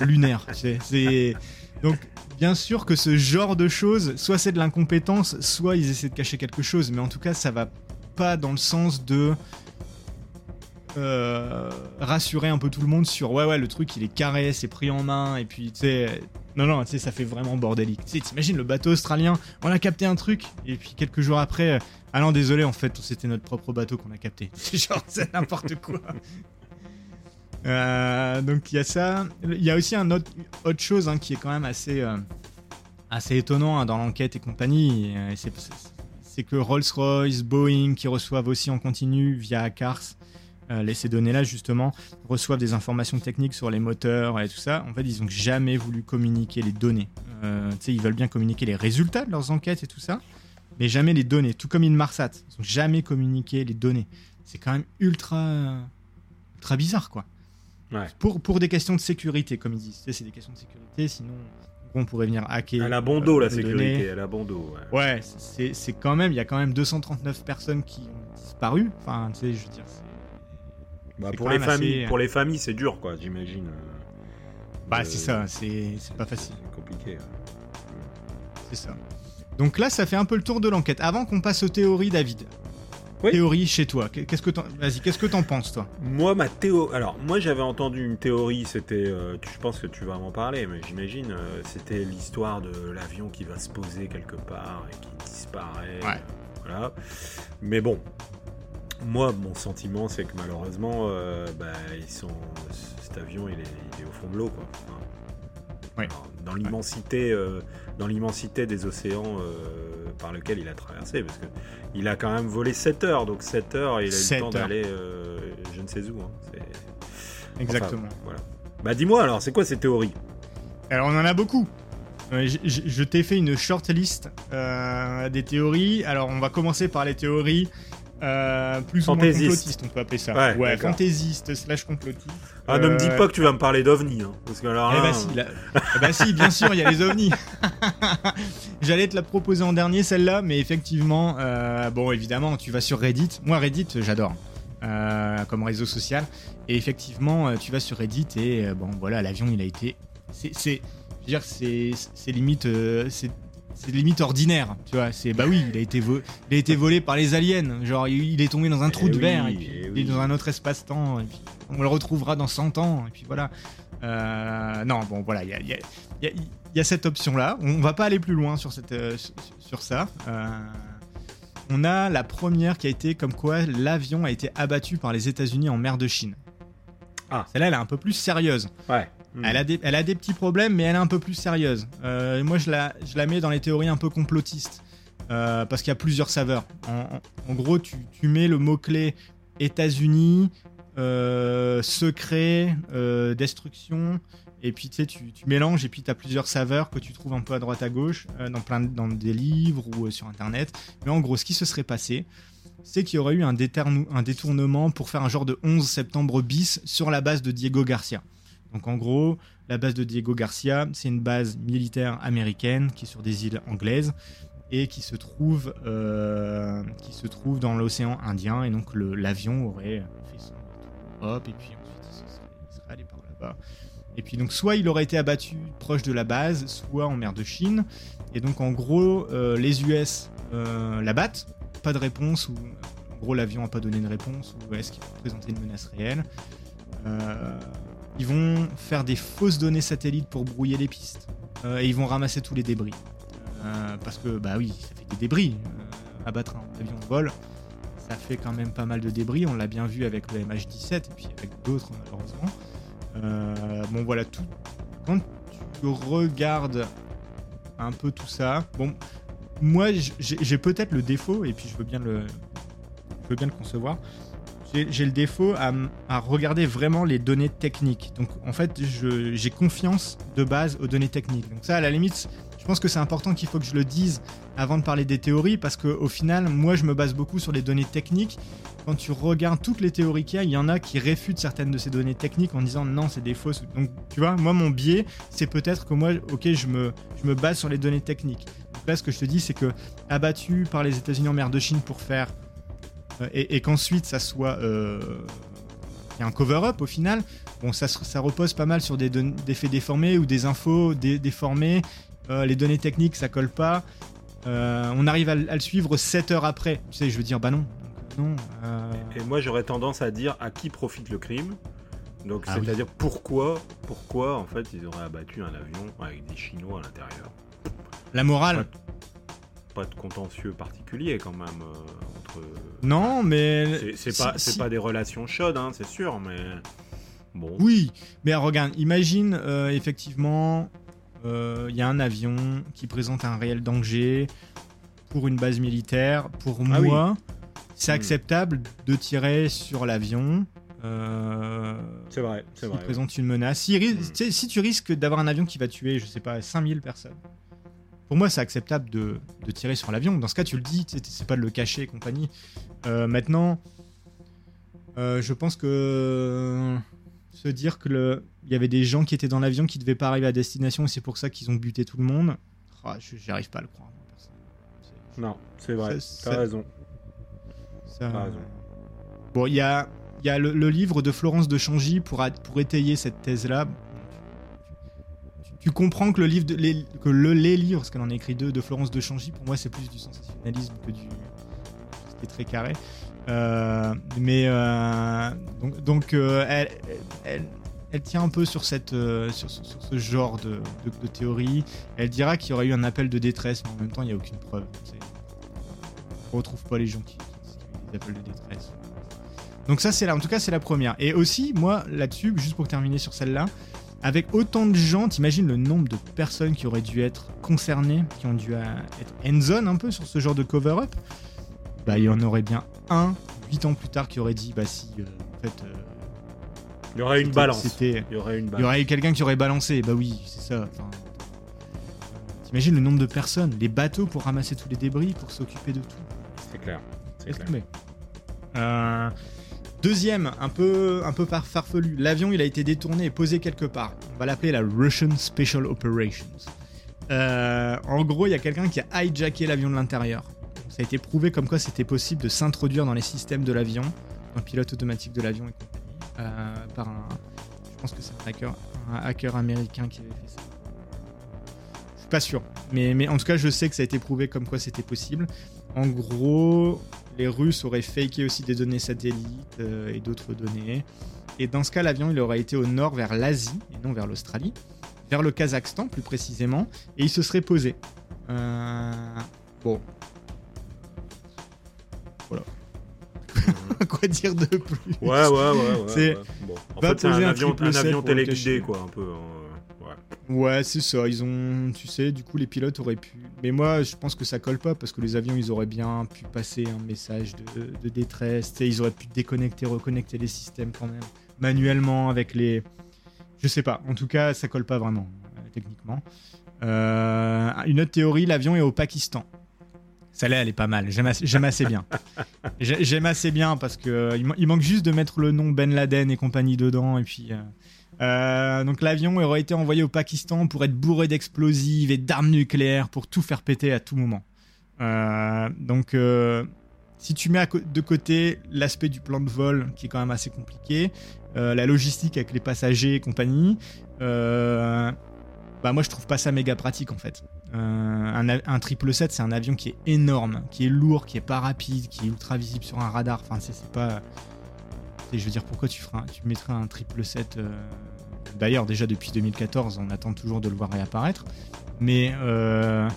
[LAUGHS] lunaires. tu sais. C'est donc bien sûr que ce genre de choses, soit c'est de l'incompétence, soit ils essaient de cacher quelque chose, mais en tout cas, ça va pas dans le sens de euh, rassurer un peu tout le monde sur ouais ouais le truc il est carré, c'est pris en main, et puis tu sais. Non, non, tu sais, ça fait vraiment bordélique. Tu sais, t'imagines le bateau australien, on a capté un truc, et puis quelques jours après, euh, ah non, désolé, en fait, c'était notre propre bateau qu'on a capté. C'est [LAUGHS] genre, c'est n'importe quoi. [LAUGHS] Euh, donc il y a ça. Il y a aussi un autre, autre chose hein, qui est quand même assez, euh, assez étonnant hein, dans l'enquête et compagnie. euh, c'est que Rolls-Royce, Boeing, qui reçoivent aussi en continu via CARS, euh, les- ces données-là justement, reçoivent des informations techniques sur les moteurs et tout ça. En fait, ils n'ont jamais voulu communiquer les données. Euh, tu sais, ils veulent bien communiquer les résultats de leurs enquêtes et tout ça, mais jamais les données. Tout comme Inmarsat, ils n'ont jamais communiqué les données. C'est quand même ultra, ultra bizarre, quoi. Ouais. Pour, pour des questions de sécurité, comme ils disent. C'est des questions de sécurité, sinon on pourrait venir hacker. Elle a bon dos, la euh, sécurité. données. Elle a bon dos. ouais. Ouais, c'est quand même, il y a quand même 239 personnes qui ont disparu. Enfin, tu sais, je veux dire, Bah, pour, les familles, assez- pour les familles, c'est dur, quoi, j'imagine. euh, bah de- c'est ça, c'est pas facile, C'est compliqué. c'est ça. Donc là, ça fait un peu le tour de l'enquête. Avant qu'on passe aux théories, David. Oui. Théorie chez toi. Qu'est-ce que t'en- vas-y, qu'est-ce que t'en penses, toi? Moi, ma théo... Alors, moi, j'avais entendu une théorie, c'était... euh, je pense que tu vas m'en parler, mais j'imagine, euh, c'était l'histoire de l'avion qui va se poser quelque part et qui disparaît. Ouais. Voilà. Mais bon, moi, mon sentiment, c'est que malheureusement, euh, bah, ils sont... cet avion, il est, il est au fond de l'eau, quoi. Oui. Dans l'immensité, euh, dans l'immensité des océans euh, par lesquels il a traversé, parce que il a quand même volé 7 heures, donc 7 heures, il a eu le temps d'aller je ne sais où. hein. C'est- Exactement. Enfin, voilà. Bah dis-moi alors, c'est quoi ces théories? Alors on en a beaucoup. Je t'ai fait une short list euh, des théories. Alors on va commencer par les théories euh, plus ou moins complotistes, on peut appeler ça. Ouais, fantaisistes slash complotistes. Ah, ne me dis Euh, pas que tu vas me parler d'OVNI, hein, parce que alors Eh bah si, là- eh bah si, bien sûr, il y a les ovnis. [LAUGHS] J'allais te la proposer en dernier celle-là, mais effectivement, euh, bon évidemment, tu vas sur Reddit. Moi Reddit, j'adore euh, comme réseau social. Et effectivement, euh, tu vas sur Reddit et euh, bon voilà, l'avion il a été, c'est, c'est, je veux dire, c'est, c'est limite, euh, c'est, c'est limite ordinaire, tu vois. C'est bah oui, il a été, il a été volé par les aliens. Genre, il est tombé dans un trou Eh de oui, verre et puis eh il est oui. dans un autre espace-temps. Et puis on le retrouvera dans 100 ans. Et puis voilà. Euh, non, bon, voilà, il y a, il y a- il y a- il y a cette option-là. On va pas aller plus loin sur, cette, euh, sur ça. Euh, on a la première qui a été comme quoi l'avion a été abattu par les États-Unis en mer de Chine. Ah. Celle-là, elle est un peu plus sérieuse. ouais. Hmm. Elle, a des, elle a des petits problèmes, mais elle est un peu plus sérieuse. Euh, moi, je la, je la mets dans les théories un peu complotistes. euh, parce qu'il y a plusieurs saveurs. En, gros, tu, tu mets le mot-clé États-Unis, euh, secret, destruction, et puis tu sais, tu, tu mélanges, et puis tu as plusieurs saveurs que tu trouves un peu à droite à gauche, dans, plein, dans des livres ou sur Internet. Mais en gros, ce qui se serait passé, c'est qu'il y aurait eu un détournement pour faire un genre de 11 septembre bis sur la base de Diego Garcia. Donc en gros, la base de Diego Garcia, c'est une base militaire américaine qui est sur des îles anglaises et qui se trouve, euh, qui se trouve dans l'océan Indien. Et donc l'avion aurait fait son hop, et puis ensuite il se serait, allé par là-bas. Et puis donc soit il aurait été abattu proche de la base, soit en mer de Chine. Et donc en gros, euh, les US euh, l'abattent, pas de réponse, ou en gros l'avion n'a pas donné de réponse, ou est-ce qu'il représentait une menace réelle. Ils vont faire des fausses données satellites pour brouiller les pistes. Euh, et ils vont ramasser tous les débris. Euh, parce que, bah oui, ça fait des débris. Euh, abattre un avion de vol, ça fait quand même pas mal de débris. On l'a bien vu avec le MH17 et puis avec d'autres, malheureusement. Bon, voilà, tout. Quand tu regardes un peu tout ça, bon, moi, j'ai peut-être le défaut, et puis je veux bien le, je veux bien le concevoir. J'ai le défaut à, regarder vraiment les données techniques. Donc, en fait, j'ai confiance de base aux données techniques. Donc, ça, à la limite, je pense que c'est important qu'il faut que je le dise avant de parler des théories, parce qu'au final, moi, je me base beaucoup sur les données techniques. Quand tu regardes toutes les théories qu'il y a, il y en a qui réfutent certaines de ces données techniques en disant non, c'est des fausses. Donc, tu vois, moi, mon biais, c'est peut-être que moi, ok, je me, base sur les données techniques. Là, ce que je te dis, c'est que abattu par les États-Unis en mer de Chine pour faire et, et qu'ensuite ça soit euh, y a un cover-up au final. Bon, ça, se- ça repose pas mal sur des, des faits déformés ou des infos dé- déformées. Euh, les données techniques, ça colle pas. Euh, on arrive à, à le suivre 7 heures après. Tu sais, je veux dire, bah non. Non. euh, Et moi, j'aurais tendance à dire à qui profite le crime. Donc, Ah oui. c'est-à-dire pourquoi, pourquoi, en fait, ils auraient abattu un avion avec des Chinois à l'intérieur. La morale. Ouais. Pas de contentieux particulier, quand même, euh, entre... Non, mais. C'est- si- pas, c'est si- pas des relations chaudes, hein, c'est sûr, mais... Bon. Oui, mais regarde, imagine euh, effectivement, euh, il y a un avion qui présente un réel danger pour une base militaire. Pour Ah oui. moi, c'est Hmm. acceptable de tirer sur l'avion. Euh, C'est vrai, c'est vrai. présente une menace. Si, Hmm. tu sais, si tu risques d'avoir un avion qui va tuer, je sais pas, 5000 personnes, pour moi, c'est acceptable de, de tirer sur l'avion. Dans ce cas, tu le dis, c'est pas de le cacher et compagnie. Euh, maintenant, euh, je pense que se dire que le- il y avait des gens qui étaient dans l'avion qui devaient pas arriver à destination et c'est pour ça qu'ils ont buté tout le monde, ah, je- j'y arrive pas à le croire. Non, c'est vrai, t'as raison. ça- T'as raison. Bon, il y a, y a le, le livre de Florence de Changy pour, a- pour étayer cette thèse-là. Tu, comprends que le livre, de, les, que le, les livres, parce qu'elle en a écrit deux, de Florence de Changy, pour moi, c'est plus du sensationnalisme que du. est très carré. Euh, mais euh, donc, donc euh, elle, elle, tient un peu sur, cette, sur, ce genre de, de, théorie. Elle dira qu'il y aurait eu un appel de détresse, mais en même temps, il n'y a aucune preuve. On retrouve pas les gens qui, qui ont des appels de détresse. Donc ça, c'est là. En tout cas, c'est la première. Et aussi, moi, là-dessus, juste pour terminer sur celle-là, avec autant de gens, t'imagines le nombre de personnes qui auraient dû être concernées, qui ont dû euh, être end-zone un peu sur ce genre de cover-up? Bah, il y en aurait bien un, huit ans plus tard, qui aurait dit, bah si, euh, en fait... euh, Il y aurait une balance. C'était... Il y aurait une Il y balance. aurait eu quelqu'un qui aurait balancé, bah oui, c'est ça. enfin, T'imagines le nombre de personnes, les bateaux pour ramasser tous les débris, pour s'occuper de tout. C'est clair. C'est clair. Euh, deuxième, un peu, un peu par farfelu, l'avion il a été détourné et posé quelque part. On va l'appeler la Russian Special Operations. Euh, en gros, il y a quelqu'un qui a hijacké l'avion de l'intérieur. Ça a été prouvé comme quoi c'était possible de s'introduire dans les systèmes de l'avion, un pilote automatique de l'avion et compagnie, euh, par un. Je pense que c'est un hacker, un hacker américain qui avait fait ça. Je suis pas sûr, mais, mais en tout cas, je sais que ça a été prouvé comme quoi c'était possible. En gros, les Russes auraient faké aussi des données satellites euh, et d'autres données. Et dans ce cas, l'avion il aurait été au nord vers l'Asie et non vers l'Australie, vers le Kazakhstan plus précisément, et il se serait posé. Euh, Bon. Voilà. [LAUGHS] quoi dire de plus? Ouais, ouais, ouais. ouais, C'est- ouais. Bon. En va fait, c'est un avion, un avion téléguidé, quoi, un peu. hein, ouais. C'est ça. Ils ont, tu sais, du coup, les pilotes auraient pu. Mais moi, je pense que ça colle pas parce que les avions, ils auraient bien pu passer un message de, détresse. Ils auraient pu déconnecter, reconnecter les systèmes quand même manuellement avec les. Je sais pas. En tout cas, ça colle pas vraiment euh, techniquement. Euh, une autre théorie, l'avion est au Pakistan. Celle-là, elle est pas mal. J'aime assez, bien. J'ai- J'aime assez bien parce que euh, il, man- il manque juste de mettre le nom Ben Laden et compagnie dedans et puis. Euh, donc l'avion aurait été envoyé au Pakistan pour être bourré d'explosifs et d'armes nucléaires pour tout faire péter à tout moment. Euh, donc euh, si tu mets de côté l'aspect du plan de vol qui est quand même assez compliqué, la logistique avec les passagers et compagnie, bah moi je trouve pas ça méga pratique en fait. Un, un 777 c'est un avion qui est énorme, qui est lourd, qui est pas rapide, qui est ultra visible sur un radar. Enfin c'est pas et je veux dire, pourquoi tu, feras, tu mettrais un triple 7 euh, D'ailleurs, déjà depuis 2014, on attend toujours de le voir réapparaître. Mais, euh,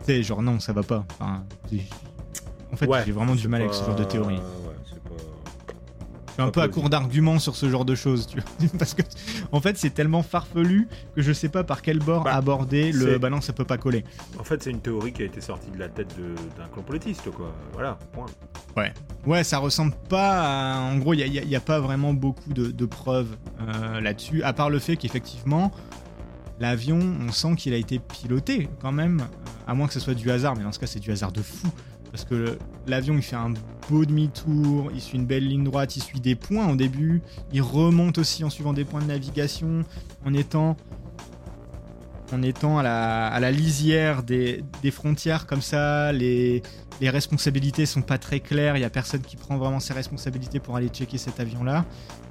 tu sais, genre, non, ça va pas. Enfin, en fait, Ouais, j'ai vraiment du mal pas- avec ce genre de théorie. Ouais, c'est pas. Je suis un peu à court d'arguments sur ce genre de choses, tu vois. [LAUGHS] Parce que, en fait, c'est tellement farfelu que je sais pas par quel bord Bah, aborder le. Bah non, ça peut pas coller. En fait, c'est une théorie qui a été sortie de la tête d'un complotiste, quoi. Voilà, point. Ouais, ça ressemble pas à... En gros, il n'y a, pas vraiment beaucoup de, de preuves euh, là-dessus, à part le fait qu'effectivement, l'avion, on sent qu'il a été piloté quand même, à moins que ce soit du hasard, mais dans ce cas, c'est du hasard de fou. Parce que l'avion, il fait un beau demi-tour, il suit une belle ligne droite, il suit des points au début, il remonte aussi en suivant des points de navigation, en étant, en étant à, la, à la lisière des, des frontières comme ça, les, les responsabilités sont pas très claires, il y a personne qui prend vraiment ses responsabilités pour aller checker cet avion-là.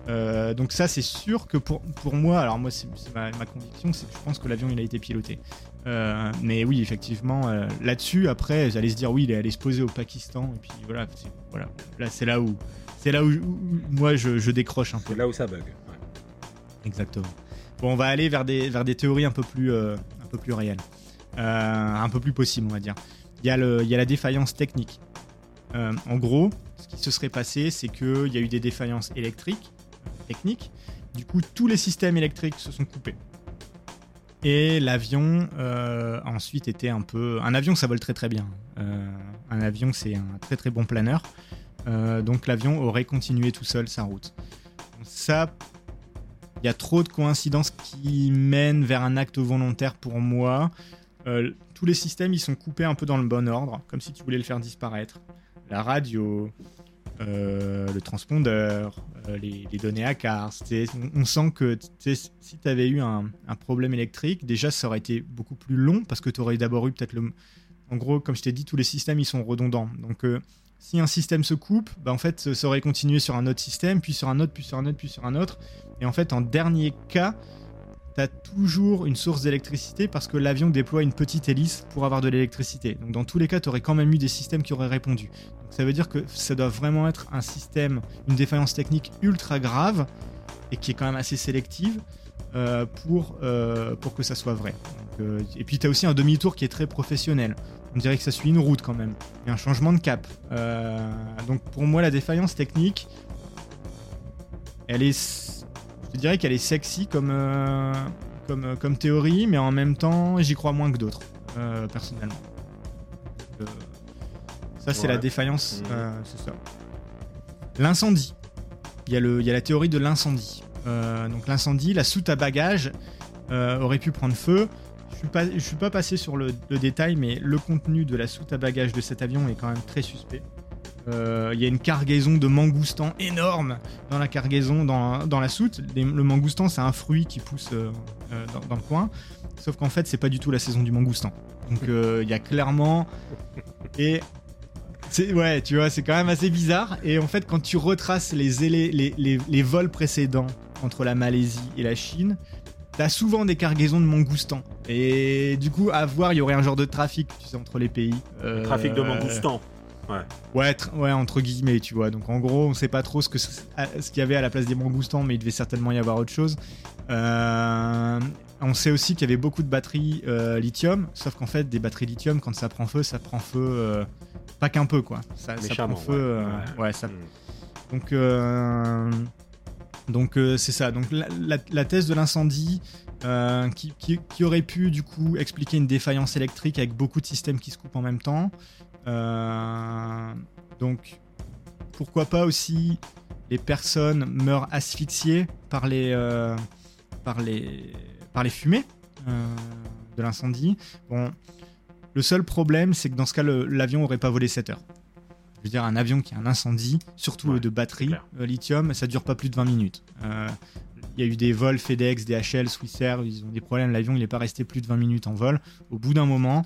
Euh, donc ça, c'est sûr que pour, pour moi, alors moi, c'est ma conviction, c'est que je pense que l'avion, il a été piloté. Euh, mais oui, effectivement, euh, là-dessus, après, j'allais se dire, oui, il est allé se poser au Pakistan, et puis voilà, c'est- voilà. là, c'est là où, c'est là où, où moi, je, je décroche un peu. C'est là où ça bug. ouais. Exactement. Bon, on va aller vers des, vers des théories un peu plus, euh, un peu plus réelles. Un peu plus possibles, on va dire. Il y, a le- il y a la défaillance technique. En gros, ce qui se serait passé, c'est qu'il y a eu des défaillances électriques, techniques. Du coup, tous les systèmes électriques se sont coupés. Et l'avion euh, ensuite été un peu... Un avion, ça vole très très bien. Euh, un avion, c'est un très très bon planeur. Euh, donc l'avion aurait continué tout seul sa route. Ça, il y a trop de coïncidences qui mènent vers un acte volontaire pour moi. Tous les systèmes, ils sont coupés un peu dans le bon ordre, comme si tu voulais le faire disparaître. La radio, euh, le transpondeur, euh, les, données à On, sent que si tu avais eu un, un problème électrique, déjà ça aurait été beaucoup plus long parce que tu aurais d'abord eu peut-être le. En gros, comme je t'ai dit, tous les systèmes ils sont redondants. Donc euh, si un système se coupe, bah, en fait ça aurait continué sur un autre système, puis sur un autre, puis sur un autre, puis sur un autre. Et en fait, en dernier cas, tu as toujours une source d'électricité parce que l'avion déploie une petite hélice pour avoir de l'électricité. Donc dans tous les cas, tu aurais quand même eu des systèmes qui auraient répondu. Donc ça veut dire que ça doit vraiment être un système, une défaillance technique ultra grave et qui est quand même assez sélective euh, pour, euh, pour que ça soit vrai. Euh, et puis tu as aussi un demi-tour qui est très professionnel. On dirait que ça suit une route quand même. Il y a un changement de cap. Donc pour moi, la défaillance technique, elle est je dirais qu'elle est sexy comme, euh, comme, euh, comme théorie, mais en même temps, j'y crois moins que d'autres, euh, personnellement. Ça, c'est Ouais. la défaillance, euh, c'est ça. L'incendie. Il y, a le- il y a la théorie de l'incendie. Donc l'incendie, la soute à bagages aurait pu prendre feu. Je suis pas, je suis pas passé sur le, le détail, mais le contenu de la soute à bagages de cet avion est quand même très suspect. Euh, Il y a une cargaison de mangoustans énorme dans la cargaison, dans, dans la soute. Les- le mangoustan, c'est un fruit qui pousse euh, euh, dans, dans le coin. Sauf qu'en fait, c'est pas du tout la saison du mangoustan. Donc euh, [LAUGHS] il y a clairement. Et. c'est- Ouais, tu vois, c'est quand même assez bizarre. Et en fait, quand tu retraces les, les, les, les vols précédents entre la Malaisie et la Chine, t'as souvent des cargaisons de mangoustans. Et du coup, à voir, il y aurait un genre de trafic, tu sais, entre les pays. Euh, Trafic de mangoustans. Ouais, ouais, entre guillemets, tu vois. Donc en gros, on sait pas trop ce que ce qu'il y avait à la place des mangoustans, mais il devait certainement y avoir autre chose. Euh, on sait aussi qu'il y avait beaucoup de batteries euh, lithium, sauf qu'en fait, des batteries lithium, quand ça prend feu, ça prend feu euh, pas qu'un peu, quoi. Ça, ça prend feu. ouais. ça, Mm. donc, donc c'est ça. Donc la, la- la thèse de l'incendie qui, qui- qui aurait pu du coup expliquer une défaillance électrique avec beaucoup de systèmes qui se coupent en même temps. Euh, donc pourquoi pas aussi les personnes meurent asphyxiées par les euh, par les par les fumées euh, de l'incendie. Bon, le seul problème c'est que dans ce cas l'avion aurait pas volé 7 heures. Je veux dire, un avion qui a un incendie, surtout Ouais, de batterie, euh, lithium, ça dure pas plus de 20 minutes. Il y a eu des vols FedEx, DHL, Swissair, ils ont des problèmes. L'avion, il n'est pas resté plus de 20 minutes en vol. Au bout d'un moment,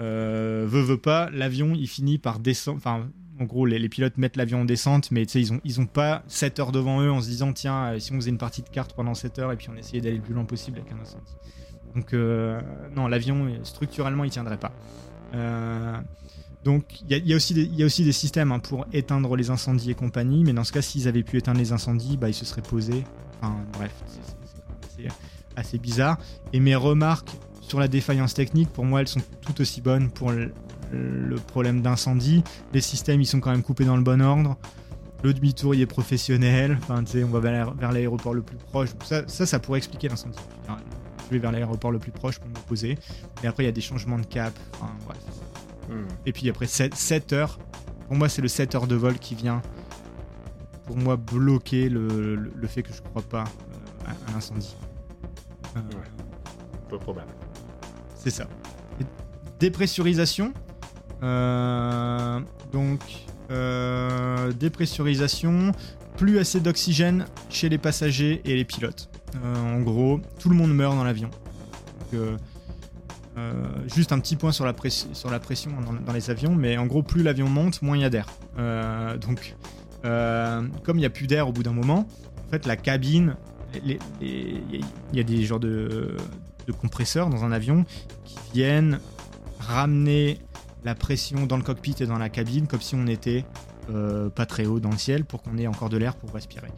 euh, veut, veut pas, l'avion, il finit par descendre. Enfin, en gros, les, pilotes mettent l'avion en descente, mais ils ont, ils ont pas 7 heures devant eux en se disant, tiens, euh, si on faisait une partie de cartes pendant 7 heures et puis on essayait d'aller le plus loin possible avec un incendie. Donc, euh, non, l'avion, euh, structurellement, il tiendrait pas. Donc, il y, y y a aussi des systèmes hein, pour éteindre les incendies et compagnie, mais dans ce cas, s'ils avaient pu éteindre les incendies, bah, ils se seraient posés. Enfin, bref, c'est- assez bizarre. Et mes remarques sur la défaillance technique, pour moi, elles sont tout aussi bonnes pour le, le problème d'incendie. Les systèmes, ils sont quand même coupés dans le bon ordre. Le demi-tour, il est professionnel. Enfin, tu sais, on va vers l'aé- vers l'aéroport le plus proche. Ça, ça, ça pourrait expliquer l'incendie. Je vais vers l'aéroport le plus proche pour me poser. Et après, il y a des changements de cap. Enfin, bref. Mm. Et puis après 7, heures, pour moi c'est le 7 heures de vol qui vient pour moi bloquer le, le- le fait que je crois pas euh, à, à l'incendie. Euh, Peu probable. C'est ça. Dépressurisation. Euh, donc euh, dépressurisation, plus assez d'oxygène chez les passagers et les pilotes. Euh, en gros, tout le monde meurt dans l'avion. Juste un petit point sur la, pression dans, dans les avions, mais en gros, plus l'avion monte, moins il y a d'air. Donc, comme il n'y a plus d'air au bout d'un moment, en fait, la cabine, il y a des genres de, de compresseurs dans un avion qui viennent ramener la pression dans le cockpit et dans la cabine comme si on était euh, pas très haut dans le ciel pour qu'on ait encore de l'air pour respirer.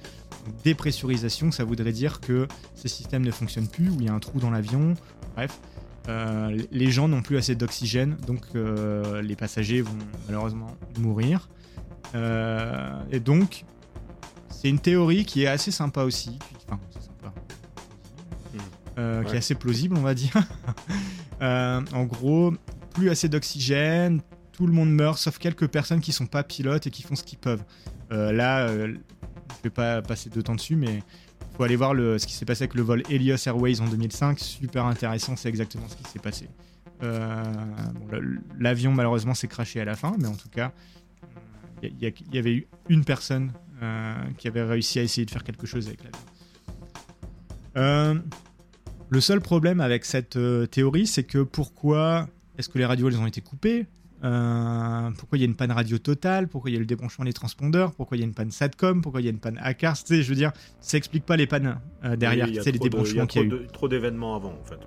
Dépressurisation, ça voudrait dire que ces systèmes ne fonctionnent plus, ou il y a un trou dans l'avion, bref. Euh, les gens n'ont plus assez d'oxygène, donc euh, les passagers vont malheureusement mourir. Et donc, c'est une théorie qui est assez sympa aussi. Euh, Qui est assez plausible, on va dire. [LAUGHS] Euh, en gros, plus assez d'oxygène, tout le monde meurt, sauf quelques personnes qui sont pas pilotes et qui font ce qu'ils peuvent. Euh, là, je vais pas passer de temps dessus, mais faut aller voir le, ce qui s'est passé avec le vol Helios Airways en 2005. Super intéressant, c'est exactement ce qui s'est passé. Euh, bon, L'avion, malheureusement, s'est craché à la fin, mais en tout cas, il y, avait eu une personne euh, qui avait réussi à essayer de faire quelque chose avec l'avion. Euh, le seul problème avec cette euh, théorie, c'est que pourquoi est-ce que les radios elles ont été coupées? Euh, Pourquoi il y a une panne radio totale? Pourquoi il y a le débranchement des transpondeurs? Pourquoi il y a une panne SATCOM? Pourquoi il y a une panne ACARS Tu sais, je veux dire, ça explique pas les pannes euh, derrière, Oui, tu sais, les débranchements qu'il y a eu. trop de- Trop d'événements avant, en fait.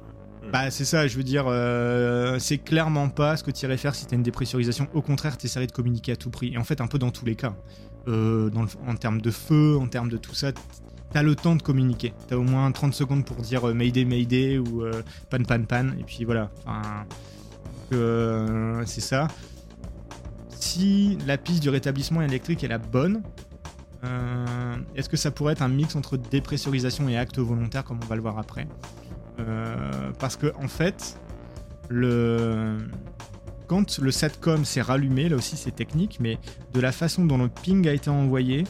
Bah c'est ça, je veux dire, euh, c'est clairement pas ce que tu irais faire si t'as une dépressurisation. Au contraire, tu de communiquer à tout prix. Et en fait, un peu dans tous les cas. Euh, dans le- en termes de feu, en termes de tout ça, t'as le temps de communiquer. T'as au moins 30 secondes pour dire euh, Mayday, Mayday ou euh, pan, pan, pan. Et puis voilà. Enfin, euh, c'est ça. Si la piste du rétablissement électrique est la bonne, est-ce que ça pourrait être un mix entre dépressurisation et acte volontaire, comme on va le voir après? Parce que en fait, le... quand le SATCOM s'est rallumé, là aussi c'est technique, mais de la façon dont le ping a été envoyé,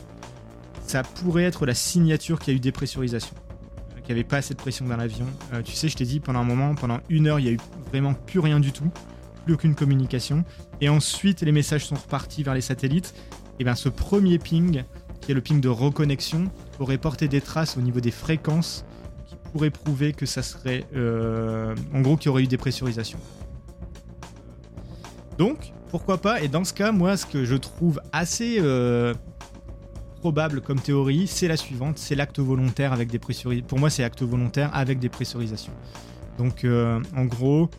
ça pourrait être la signature qu'il y a eu dépressurisation, euh, qu'il n'y avait pas assez de pression dans l'avion. Euh, tu sais, je t'ai dit pendant un moment, pendant une heure, il y a eu vraiment plus rien du tout, plus aucune communication, et ensuite les messages sont repartis vers les satellites. Et bien ce premier ping, qui est le ping de reconnexion, aurait porté des traces au niveau des fréquences qui pourrait prouver que ça serait. euh, en gros, qu'il y aurait eu des pressurisations. Donc, pourquoi pas? Et dans ce cas, moi, ce que je trouve assez euh, probable comme théorie, c'est la suivante c'est l'acte volontaire avec des pressurisations. Pour moi, c'est acte volontaire avec des pressurisations. Donc, euh, en gros,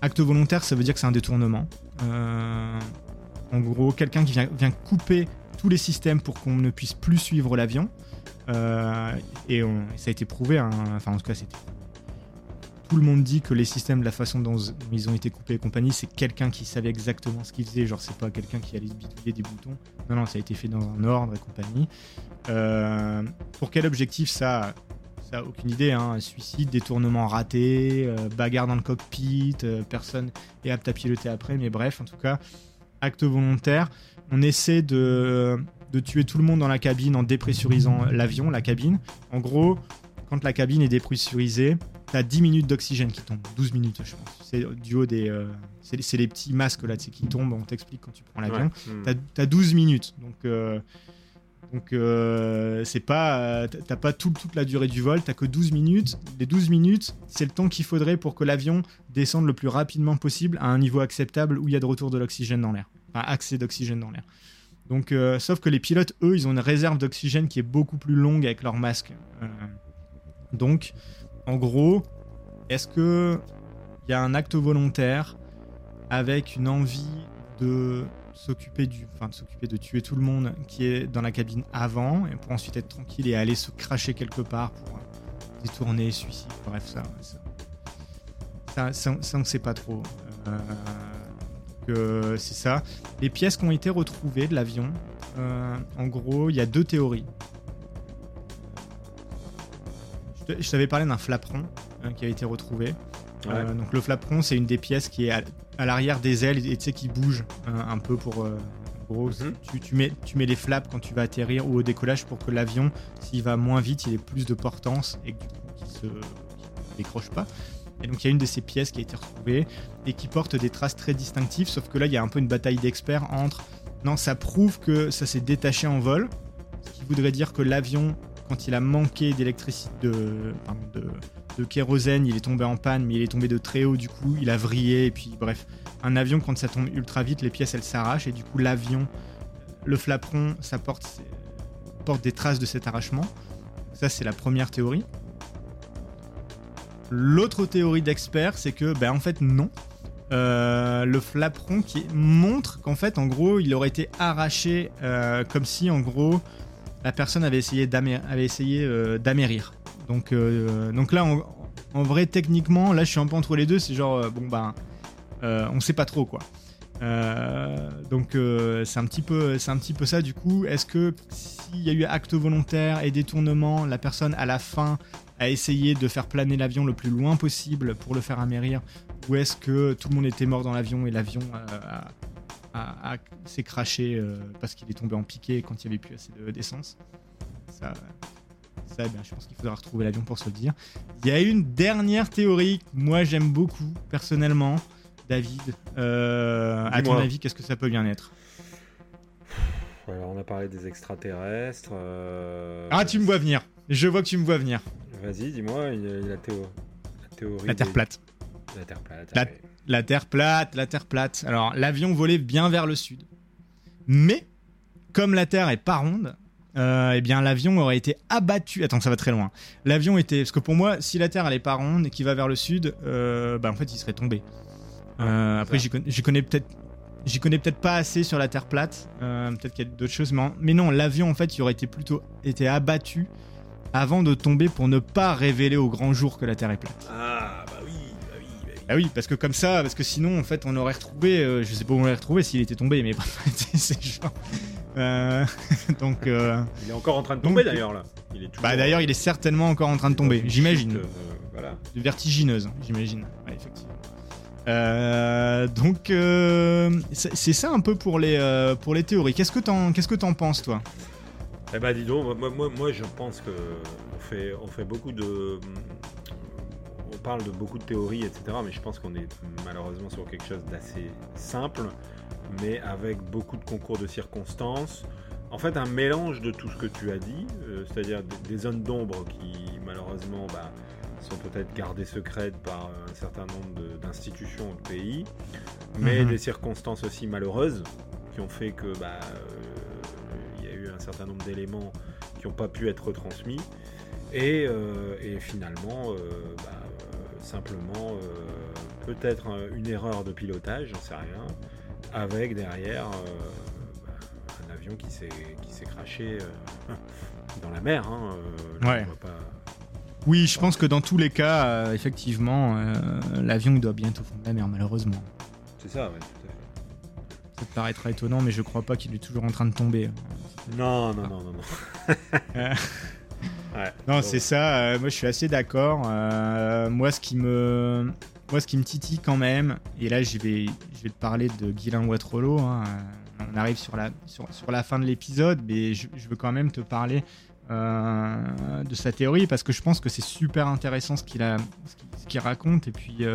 acte volontaire, ça veut dire que c'est un détournement. Euh, en gros, quelqu'un qui vient, couper tous les systèmes pour qu'on ne puisse plus suivre l'avion. et ça a été prouvé, hein. enfin en tout cas c'était tout le monde dit que les systèmes, la façon dont ils ont été coupés et compagnie, c'est quelqu'un qui savait exactement ce qu'il faisait. Genre, c'est pas quelqu'un qui allait bidouiller des boutons. Non, non, ça a été fait dans un ordre et compagnie. Euh, pour quel objectif ça Ça, aucune idée. Hein. Suicide, détournement raté, euh, bagarre dans le cockpit, euh, personne est apte à piloter après. Mais bref, en tout cas, acte volontaire. On essaie de, de tuer tout le monde dans la cabine en dépressurisant l'avion, la cabine. En gros, quand la cabine est dépressurisée, t'as 10 minutes d'oxygène qui tombe, 12 minutes je pense. C'est du haut des. Euh, c'est les petits masques là qui tombent, on t'explique quand tu prends l'avion. Ouais. Hmm. T'as as 12 minutes. Donc. Euh, donc euh, c'est pas t'as pas tout, toute la durée du vol, t'as que 12 minutes. Les 12 minutes, c'est le temps qu'il faudrait pour que l'avion descende le plus rapidement possible à un niveau acceptable où il y a de retour de l'oxygène dans l'air, enfin accès d'oxygène dans l'air. Donc sauf que les pilotes, eux, ils ont une réserve d'oxygène qui est beaucoup plus longue avec leur masque. donc en gros, est-ce que il y a un acte volontaire avec une envie de s'occuper du, enfin de s'occuper de tuer tout le monde qui est dans la cabine avant pour ensuite être tranquille et aller se cracher quelque part pour détourner, suicide, bref ça, ça, on sait pas trop. Euh, c'est ça. Les pièces qui ont été retrouvées de l'avion, euh, en gros, il y a deux théories. Je t'avais parlé d'un flaperon hein, qui a été retrouvé. Euh, donc le flaperon, c'est une des pièces qui est à, l'arrière des ailes et tu sais qui bouge hein, un peu pour. Euh, gros, mhm. tu, mets, tu mets les flaps quand tu vas atterrir ou au décollage pour que l'avion, s'il va moins vite, il ait plus de portance et qu'il se décroche pas. Et donc il y a une de ces pièces qui a été retrouvée et qui porte des traces très distinctives, sauf que là il y a un peu une bataille d'experts entre non, ça prouve que ça s'est détaché en vol, ce qui voudrait dire que l'avion quand il a manqué d'électricité, de, de, kérosène, il est tombé en panne, mais il est tombé de très haut, du coup, il a vrillé, et puis bref. Un avion, quand ça tombe ultra vite, les pièces elles s'arrachent, et du coup, l'avion, le flaperon, ça porte, porte des traces de cet arrachement. Ça, c'est la première théorie. L'autre théorie d'expert, c'est que, ben en fait, non. Euh, le flaperon qui montre qu'en fait, en gros, il aurait été arraché euh, comme si, en gros, la personne avait essayé euh, d'amérir. donc, euh, donc là, en, vrai, techniquement, là, je suis un peu entre les deux. C'est genre, euh, bon, ben, on sait pas trop, quoi. donc c'est un petit peu c'est un petit peu ça du coup est-ce que s'il y a eu acte volontaire et détournement la personne à la fin a essayé de faire planer l'avion le plus loin possible pour le faire amérir? Ou est-ce que tout le monde était mort dans l'avion et l'avion a, s'est craché euh, parce qu'il est tombé en piqué quand il n'y avait plus assez d'essence. ça, ça eh je pense qu'il faudra retrouver l'avion pour se le dire. Il y a une dernière théorie que moi j'aime beaucoup personnellement. David, euh, à ton avis, qu'est-ce que ça peut bien être? Alors, on a parlé des extraterrestres. Euh, ah, tu me vois venir. Je vois que tu me vois venir. Vas-y, dis-moi, il y a la, théorie. La Terre plate. La Terre plate. La Terre plate, la Terre plate. Alors, l'avion volait bien vers le sud. Mais, comme la Terre est pas ronde, euh, eh bien, l'avion aurait été abattu. Attends, ça va très loin. L'avion était. Parce que pour moi, si la Terre elle est pas ronde et qu'il va vers le sud, euh, bah, en fait, il serait tombé. Euh, après, j'y connais, peut-être. J'y connais peut-être pas assez sur la Terre plate. peut-être qu'il y a d'autres choses. Mais, mais non, l'avion, en fait, il aurait été plutôt été abattu avant de tomber pour ne pas révéler au grand jour que la Terre est plate. Ah. Ah oui, parce que comme ça, parce que sinon, en fait, on aurait retrouvé, euh, je sais pas où on l'aurait retrouvé s'il était tombé, mais [LAUGHS] c'est genre. Euh, [LAUGHS] donc. Euh, il est encore en train de tomber d'ailleurs là. Il est bah d'ailleurs, il est certainement encore en train de tomber, j'imagine. voilà. Vertigineuse, j'imagine. Ouais, effectivement. donc c'est ça un peu pour les pour les théories. Qu'est-ce que t'en qu'est-ce que t'en penses toi? Eh ben dis donc, moi, moi, moi je pense que on fait on fait beaucoup de parle de beaucoup de théories, etc. Mais je pense qu'on est malheureusement sur quelque chose d'assez simple, mais avec beaucoup de concours de circonstances. En fait, un mélange de tout ce que tu as dit, euh, c'est-à-dire des, zones d'ombre qui malheureusement bah, sont peut-être gardées secrètes par un certain nombre d'institutions ou de pays, mais mhm. des circonstances aussi malheureuses qui ont fait que bah, euh, il y a eu un certain nombre d'éléments qui n'ont pas pu être transmis. Et, euh, finalement, bah, simplement euh, peut-être une erreur de pilotage, j'en sais rien, avec derrière euh, un avion qui s'est craché [LAUGHS] dans la mer. Hein, ouais. Oui, je pense que dans tous les cas, effectivement, l'avion doit bientôt fondre la mer, malheureusement. C'est ça, ouais. Ça te paraîtra étonnant, mais je crois pas qu'il est toujours en train de tomber. Non, non, non, non, non. [LAUGHS] [LAUGHS] non, c'est ça. Euh, moi, je suis assez d'accord. Euh, moi, ce qui me, moi, ce qui me titille quand même, et là, je vais, je vais te parler de Guylain Watrolo. Hein, euh, on arrive sur la, sur, la fin de l'épisode, mais je, veux quand même te parler de sa théorie parce que je pense que c'est super intéressant ce qu'il a, ce qu'il raconte, et puis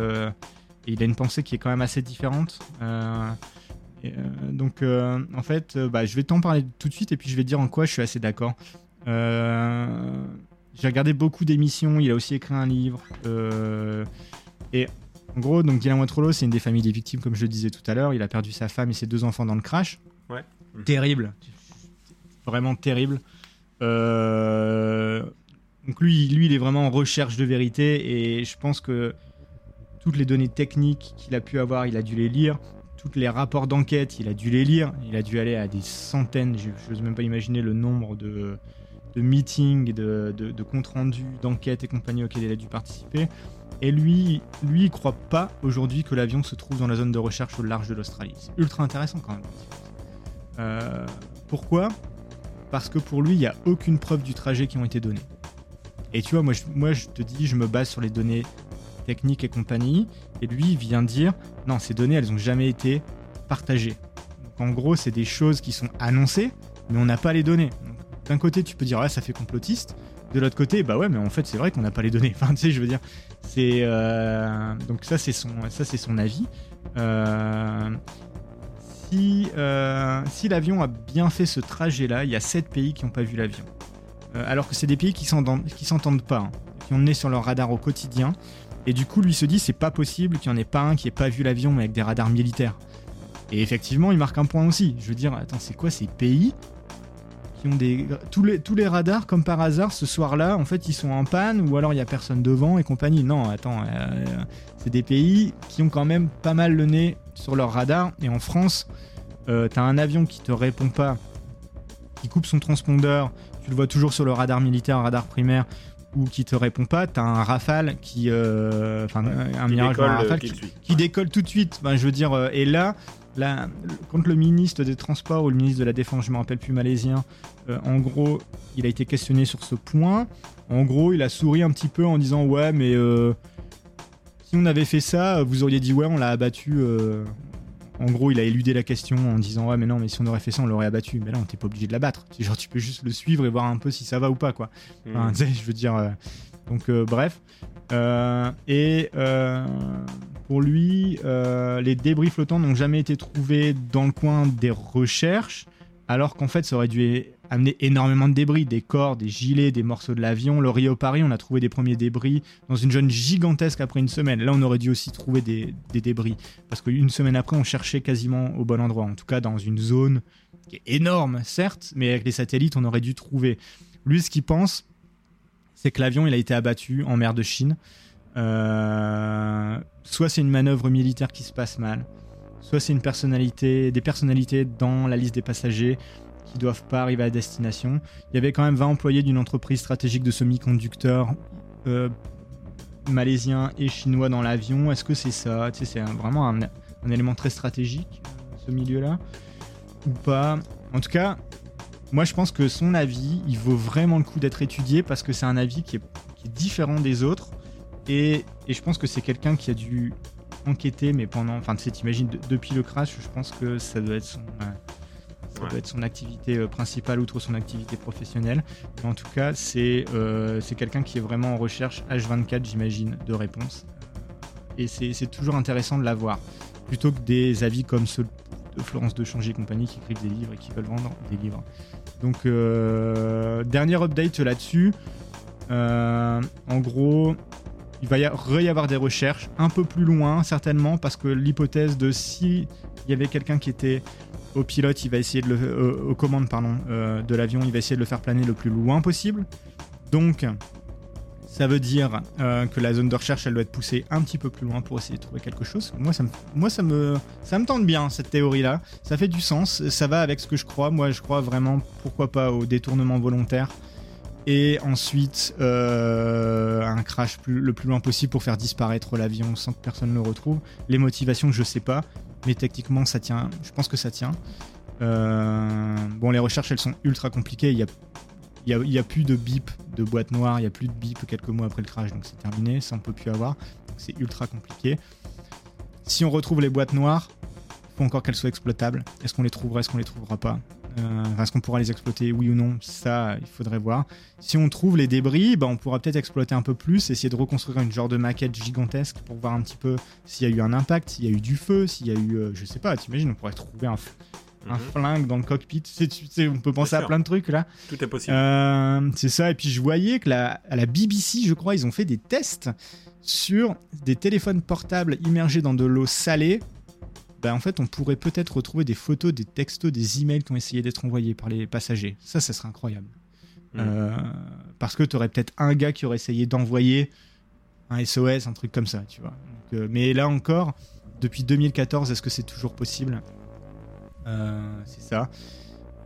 il a une pensée qui est quand même assez différente. donc, en fait, bah, je vais t'en parler tout de suite, et puis je vais dire en quoi je suis assez d'accord. Euh, j'ai regardé beaucoup d'émissions. Il a aussi écrit un livre. Euh, et en gros, donc Dylan Watrolo, c'est une des familles des victimes, comme je le disais tout à l'heure. Il a perdu sa femme et ses deux enfants dans le crash. Ouais. Terrible. Vraiment terrible. Euh, donc lui, lui, il est vraiment en recherche de vérité et je pense que toutes les données techniques qu'il a pu avoir, il a dû les lire. Tous les rapports d'enquête, il a dû les lire. Il a dû aller à des centaines, je n'ose même pas imaginer le nombre de, de meetings, de, de, comptes rendus, d'enquêtes et compagnie auxquels il a dû participer. Et lui, lui, il croit pas aujourd'hui que l'avion se trouve dans la zone de recherche au large de l'Australie. C'est ultra intéressant quand même. Euh, pourquoi? Parce que pour lui, il n'y a aucune preuve du trajet qui ont été données. Et tu vois, moi je, moi je te dis, je me base sur les données techniques et compagnie. Et lui, il vient dire, non, ces données, elles n'ont jamais été partagées. Donc en gros, c'est des choses qui sont annoncées, mais on n'a pas les données d'un côté, tu peux dire, ouais, ça fait complotiste. De l'autre côté, bah ouais, mais en fait, c'est vrai qu'on n'a pas les données. [LAUGHS] Enfin, tu sais, je veux dire, c'est. Euh, donc, ça, c'est son, ça, son avis. Euh, si, euh, si l'avion a bien fait ce trajet-là, il y a 7 pays qui n'ont pas vu l'avion. alors que c'est des pays qui s'entendent pas, hein, qui ont est sur leur radar au quotidien. Et du coup, lui se dit, c'est pas possible qu'il n'y en ait pas un qui ait pas vu l'avion, mais avec des radars militaires. Et effectivement, il marque un point aussi. Je veux dire, attends, c'est quoi ces pays ont des tous les tous les radars comme par hasard ce soir-là en fait ils sont en panne ou alors il y a personne devant et compagnie. Non, attends, euh, c'est des pays qui ont quand même pas mal le nez sur leur radar et en France, euh, t'as un avion qui te répond pas, qui coupe son transpondeur, tu le vois toujours sur le radar militaire, radar primaire ou qui te répond pas, t'as un Rafale qui, euh, un Mirage Rafale qui, décolle tout de suite. Ben, je veux dire, et là, là, quand le ministre des Transports ou le ministre de la Défense, je me rappelle plus malaisien, euh, en gros, il a été questionné sur ce point. En gros, il a souri un petit peu en disant ouais, mais euh, si on avait fait ça, vous auriez dit ouais, on l'a abattu. Euh. En gros, il a éludé la question en disant ouais, mais non, mais si on aurait fait ça, on l'aurait abattu. Mais là, on t'es pas obligé de l'abattre. Genre, tu peux juste le suivre et voir un peu si ça va ou pas, quoi. Mmh. [LAUGHS] je veux dire. donc, bref. Et pour lui, les débris flottants n'ont jamais été trouvés dans le coin des recherches, alors qu'en fait, ça aurait dû amené énormément de débris, des corps, des gilets, des morceaux de l'avion. Le Rio Paris, on a trouvé des premiers débris dans une zone gigantesque après une semaine. Là, on aurait dû aussi trouver des, débris. Parce qu'une semaine après, on cherchait quasiment au bon endroit. En tout cas, dans une zone qui est énorme, certes, mais avec les satellites, on aurait dû trouver. Lui, ce qu'il pense, c'est que l'avion, il a été abattu en mer de Chine. Euh, soit c'est une manœuvre militaire qui se passe mal, soit c'est une personnalité, des personnalités dans la liste des passagers qui doivent pas arriver à destination. Il y avait quand même 20 employés d'une entreprise stratégique de semi-conducteurs euh, malaisiens et chinois dans l'avion. Est-ce que c'est ça? C'est vraiment un, élément très stratégique, ce milieu-là? Ou pas? En tout cas, moi je pense que son avis, il vaut vraiment le coup d'être étudié parce que c'est un avis qui est, différent des autres. Et, et je pense que c'est quelqu'un qui a dû enquêter, mais pendant. Enfin, tu sais, t'imagines, depuis le crash, je pense que ça doit être son. Euh, ça peut être son activité euh, principale outre son activité professionnelle. Mais en tout cas, c'est euh, quelqu'un qui est vraiment en recherche H24, j'imagine, de réponses. Et c'est toujours intéressant de l'avoir, plutôt que des avis comme ceux de Florence de Changer et compagnie qui écrivent des livres et qui veulent vendre des livres. Donc, euh, dernier update là-dessus. en gros, il va y, avoir des recherches un peu plus loin, certainement, parce que l'hypothèse de si il y avait quelqu'un qui était au pilote, il va essayer de le, euh, aux commandes euh, de l'avion, il va essayer de le faire planer le plus loin possible. Donc, Ça veut dire euh, que la zone de recherche, elle doit être poussée un petit peu plus loin pour essayer de trouver quelque chose. Moi, ça me, moi, ça me, ça me tente bien cette théorie-là. Ça fait du sens. Ça va avec ce que je crois. Moi, je crois vraiment, pourquoi pas, au détournement volontaire. Et ensuite, euh, un crash le plus loin possible pour faire disparaître l'avion sans que personne ne le retrouve. Les motivations, je sais pas, mais techniquement, ça tient. Je pense que ça tient. Euh, bon, les recherches, elles sont ultra compliquées. Il y a il n'y a, plus de bip de boîte noire, il n'y a plus de bip quelques mois après le crash, donc c'est terminé, ça on peut plus avoir. C'est ultra compliqué. Si on retrouve les boîtes noires, il faut encore qu'elles soient exploitables. Est-ce qu'on les trouvera, est-ce qu'on les trouvera pas? Euh, Est-ce qu'on pourra les exploiter, oui ou non? Ça, il faudrait voir. Si on trouve les débris, bah, on pourra peut-être exploiter un peu plus, essayer de reconstruire une genre de maquette gigantesque pour voir un petit peu s'il y a eu un impact, s'il y a eu du feu, s'il y a eu, euh, je sais pas, t'imagines, on pourrait trouver un, un mhm. flingue dans le cockpit. on peut penser à plein de trucs là. Tout est possible. Euh, c'est ça. Et puis je voyais que la, à la BBC, je crois, ils ont fait des tests sur des téléphones portables immergés dans de l'eau salée. Ben, en fait, on pourrait peut-être retrouver des photos, des textos, des emails qui ont essayé d'être envoyés par les passagers. Ça, ça serait incroyable. Mhm. Euh, parce que tu aurais peut-être un gars qui aurait essayé d'envoyer un SOS, un truc comme ça, tu vois. Euh, mais là encore, depuis 2014, est-ce que c'est toujours possible? C'est ça.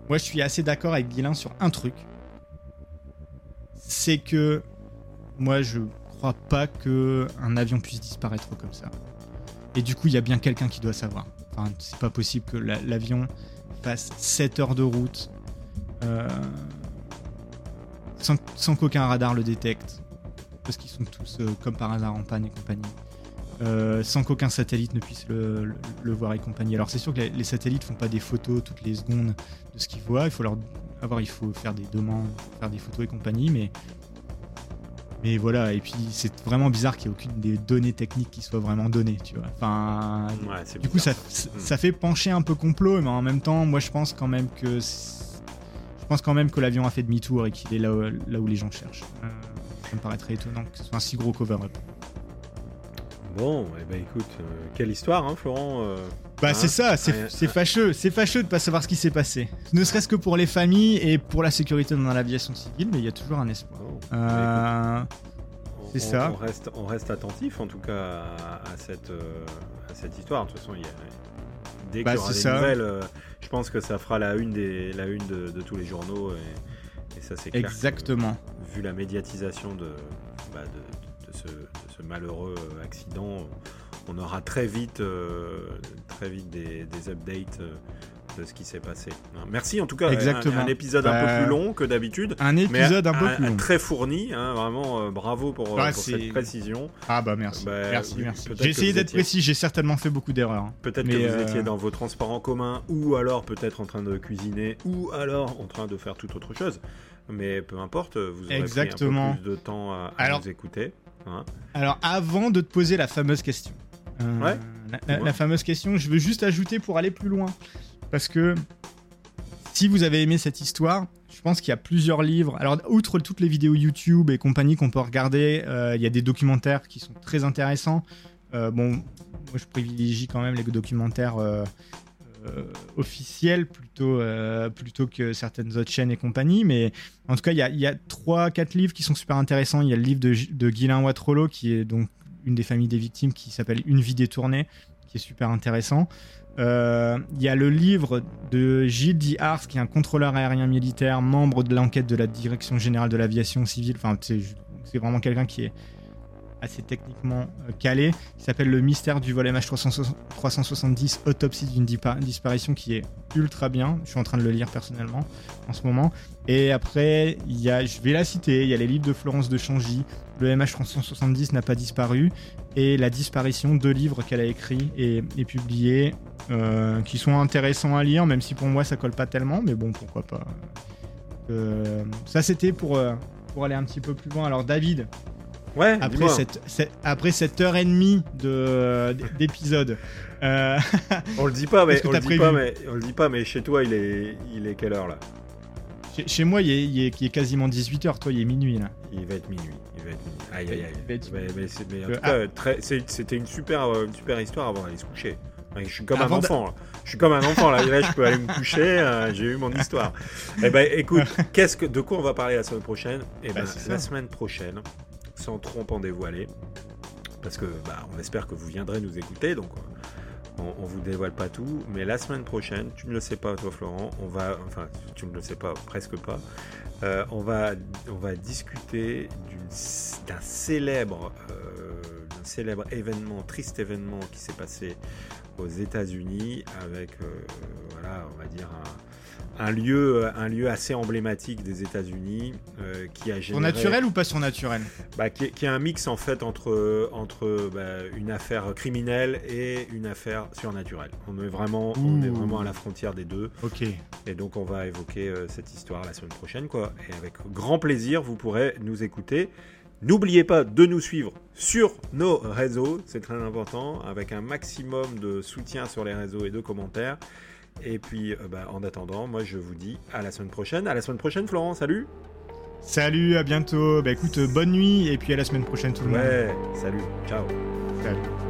Moi, je suis assez d'accord avec Guilin sur un truc. C'est que moi, je crois pas que un avion puisse disparaître comme ça. Et du coup, il y a bien quelqu'un qui doit savoir. C'est pas possible que l'avion fasse 7 heures de route euh, sans, qu'aucun radar le détecte. Parce qu'ils sont tous, euh, comme par hasard, en panne et compagnie. Euh, sans qu'aucun satellite ne puisse le, voir et compagnie. Alors c'est sûr que les, satellites font pas des photos toutes les secondes de ce qu'ils voient, il faut leur avoir, il faut faire des demandes, faire des photos et compagnie, mais mais voilà, et puis c'est vraiment bizarre qu'il n'y ait aucune des données techniques qui soient vraiment données, tu vois. Enfin, du coup, ça, hmm. ça, fait pencher un peu complot, mais en même temps, moi je pense quand même que je pense quand même que l'avion a fait demi-tour et qu'il est là où, là où les gens cherchent. Euh, ça me paraîtrait étonnant que ce soit un si gros cover-up. Bon, eh ben écoute, euh, quelle histoire, hein, Florent euh, Bah c'est ça, c'est fâcheux, c'est fâcheux de pas savoir ce qui s'est passé. Ne serait-ce que pour les familles et pour la sécurité dans l'aviation civile, mais il y a toujours un espoir. Oh, euh, c'est ça. On reste, on reste attentif en tout cas à, cette, à cette histoire. De toute façon, il y a, dès bah, qu'il y aura des nouvelles, je pense que ça fera la une, des, la une de, tous les journaux. Et, ça c'est clair. Exactement. vu la médiatisation de, bah, de, de ce ce malheureux euh, accident, on aura très vite, euh, très vite des, updates euh, de ce qui s'est passé. Hein, merci en tout cas. Exactement. Un, épisode un peu bah, plus long que d'habitude. Un épisode un, peu plus long. Très fourni, hein, vraiment bravo pour, cette précision. Ah bah merci. Bah, merci, merci. J'ai essayé d'être précis, j'ai certainement fait beaucoup d'erreurs. Hein. Peut-être que vous étiez dans vos transports en commun ou alors peut-être en train de cuisiner ou alors en train de faire toute autre chose. Mais peu importe, vous aurez Exactement. pris un peu plus de temps à, nous écouter. Hein. Alors, avant de te poser la fameuse question, euh, la, fameuse question, je veux juste ajouter pour aller plus loin. Parce que si vous avez aimé cette histoire, je pense qu'il y a plusieurs livres. Alors, outre toutes les vidéos YouTube et compagnie qu'on peut regarder, euh, il y a des documentaires qui sont très intéressants. Euh, bon, moi je privilégie quand même les documentaires euh, officiel plutôt, euh, plutôt que certaines autres chaînes et compagnie. Mais en tout cas, il y a, y a 3-4 livres qui sont super intéressants. Il y a le livre de, de Guylain qui est donc une des familles des victimes, qui s'appelle Une vie détournée, qui est super intéressant. Euh, il y a le livre de Gilles Diars, qui est un contrôleur aérien militaire, membre de l'enquête de la Direction générale de l'aviation civile. Enfin, c'est vraiment quelqu'un qui est assez techniquement euh, calé, qui s'appelle Le mystère du vol MH370, autopsie d'une disparition, qui est ultra bien. Je suis en train de le lire personnellement en ce moment. Et après, il y a, je vais la citer, il y a les livres de Florence de Changy, Le MH370 n'a pas disparu, et La disparition, deux livres qu'elle a écrits et, publiés, euh, qui sont intéressants à lire, même si pour moi ça colle pas tellement, mais bon, pourquoi pas. Euh, ça c'était pour, pour aller un petit peu plus loin. Alors David, Ouais, après cette, après cette heure et demie de, d'épisode. Euh, on le dit pas, mais on le dit pas, mais on le dit pas, mais chez toi, il est, il est quelle heure là? Chez, moi, il est, il, est, est, quasiment 18h. Toi, il est minuit là. Il va être minuit. Il va être minuit. Aïe, aïe, aïe. Mais, en tout cas, c'était une super, euh, une super histoire avant d'aller se coucher. Je suis comme un enfant. Là. Je suis comme un enfant là. là, je peux aller me coucher. Euh, j'ai eu mon histoire. Eh ben, écoute, [LAUGHS] qu'est-ce que, de quoi on va parler la semaine prochaine? Eh ben, bah, la semaine prochaine, sans trop en dévoiler. Parce que bah, on espère que vous viendrez nous écouter, donc on, on vous dévoile pas tout. Mais la semaine prochaine, tu ne le sais pas toi Florent, on va, enfin tu ne le sais pas, presque pas, euh, on, va, on va discuter d'un célèbre, euh, célèbre événement, triste événement qui s'est passé aux États-Unis avec, euh, voilà, on va dire un, un lieu, un lieu assez emblématique des États-Unis euh, qui a généré, Surnaturel ou pas surnaturel bah, qui, est, qui est un mix en fait entre entre bah, une affaire criminelle et une affaire surnaturelle. On est vraiment, on est vraiment à la frontière des deux. Ok. Et donc on va évoquer euh, cette histoire la semaine prochaine, quoi. Et avec grand plaisir, vous pourrez nous écouter. N'oubliez pas de nous suivre sur nos réseaux, c'est très important, avec un maximum de soutien sur les réseaux et de commentaires. Et puis, euh, bah, en attendant, moi je vous dis à la semaine prochaine. À la semaine prochaine, Florent, salut Salut, à bientôt. Bah écoute, euh, bonne nuit et puis à la semaine prochaine tout le monde. Ouais, salut, ciao Salut.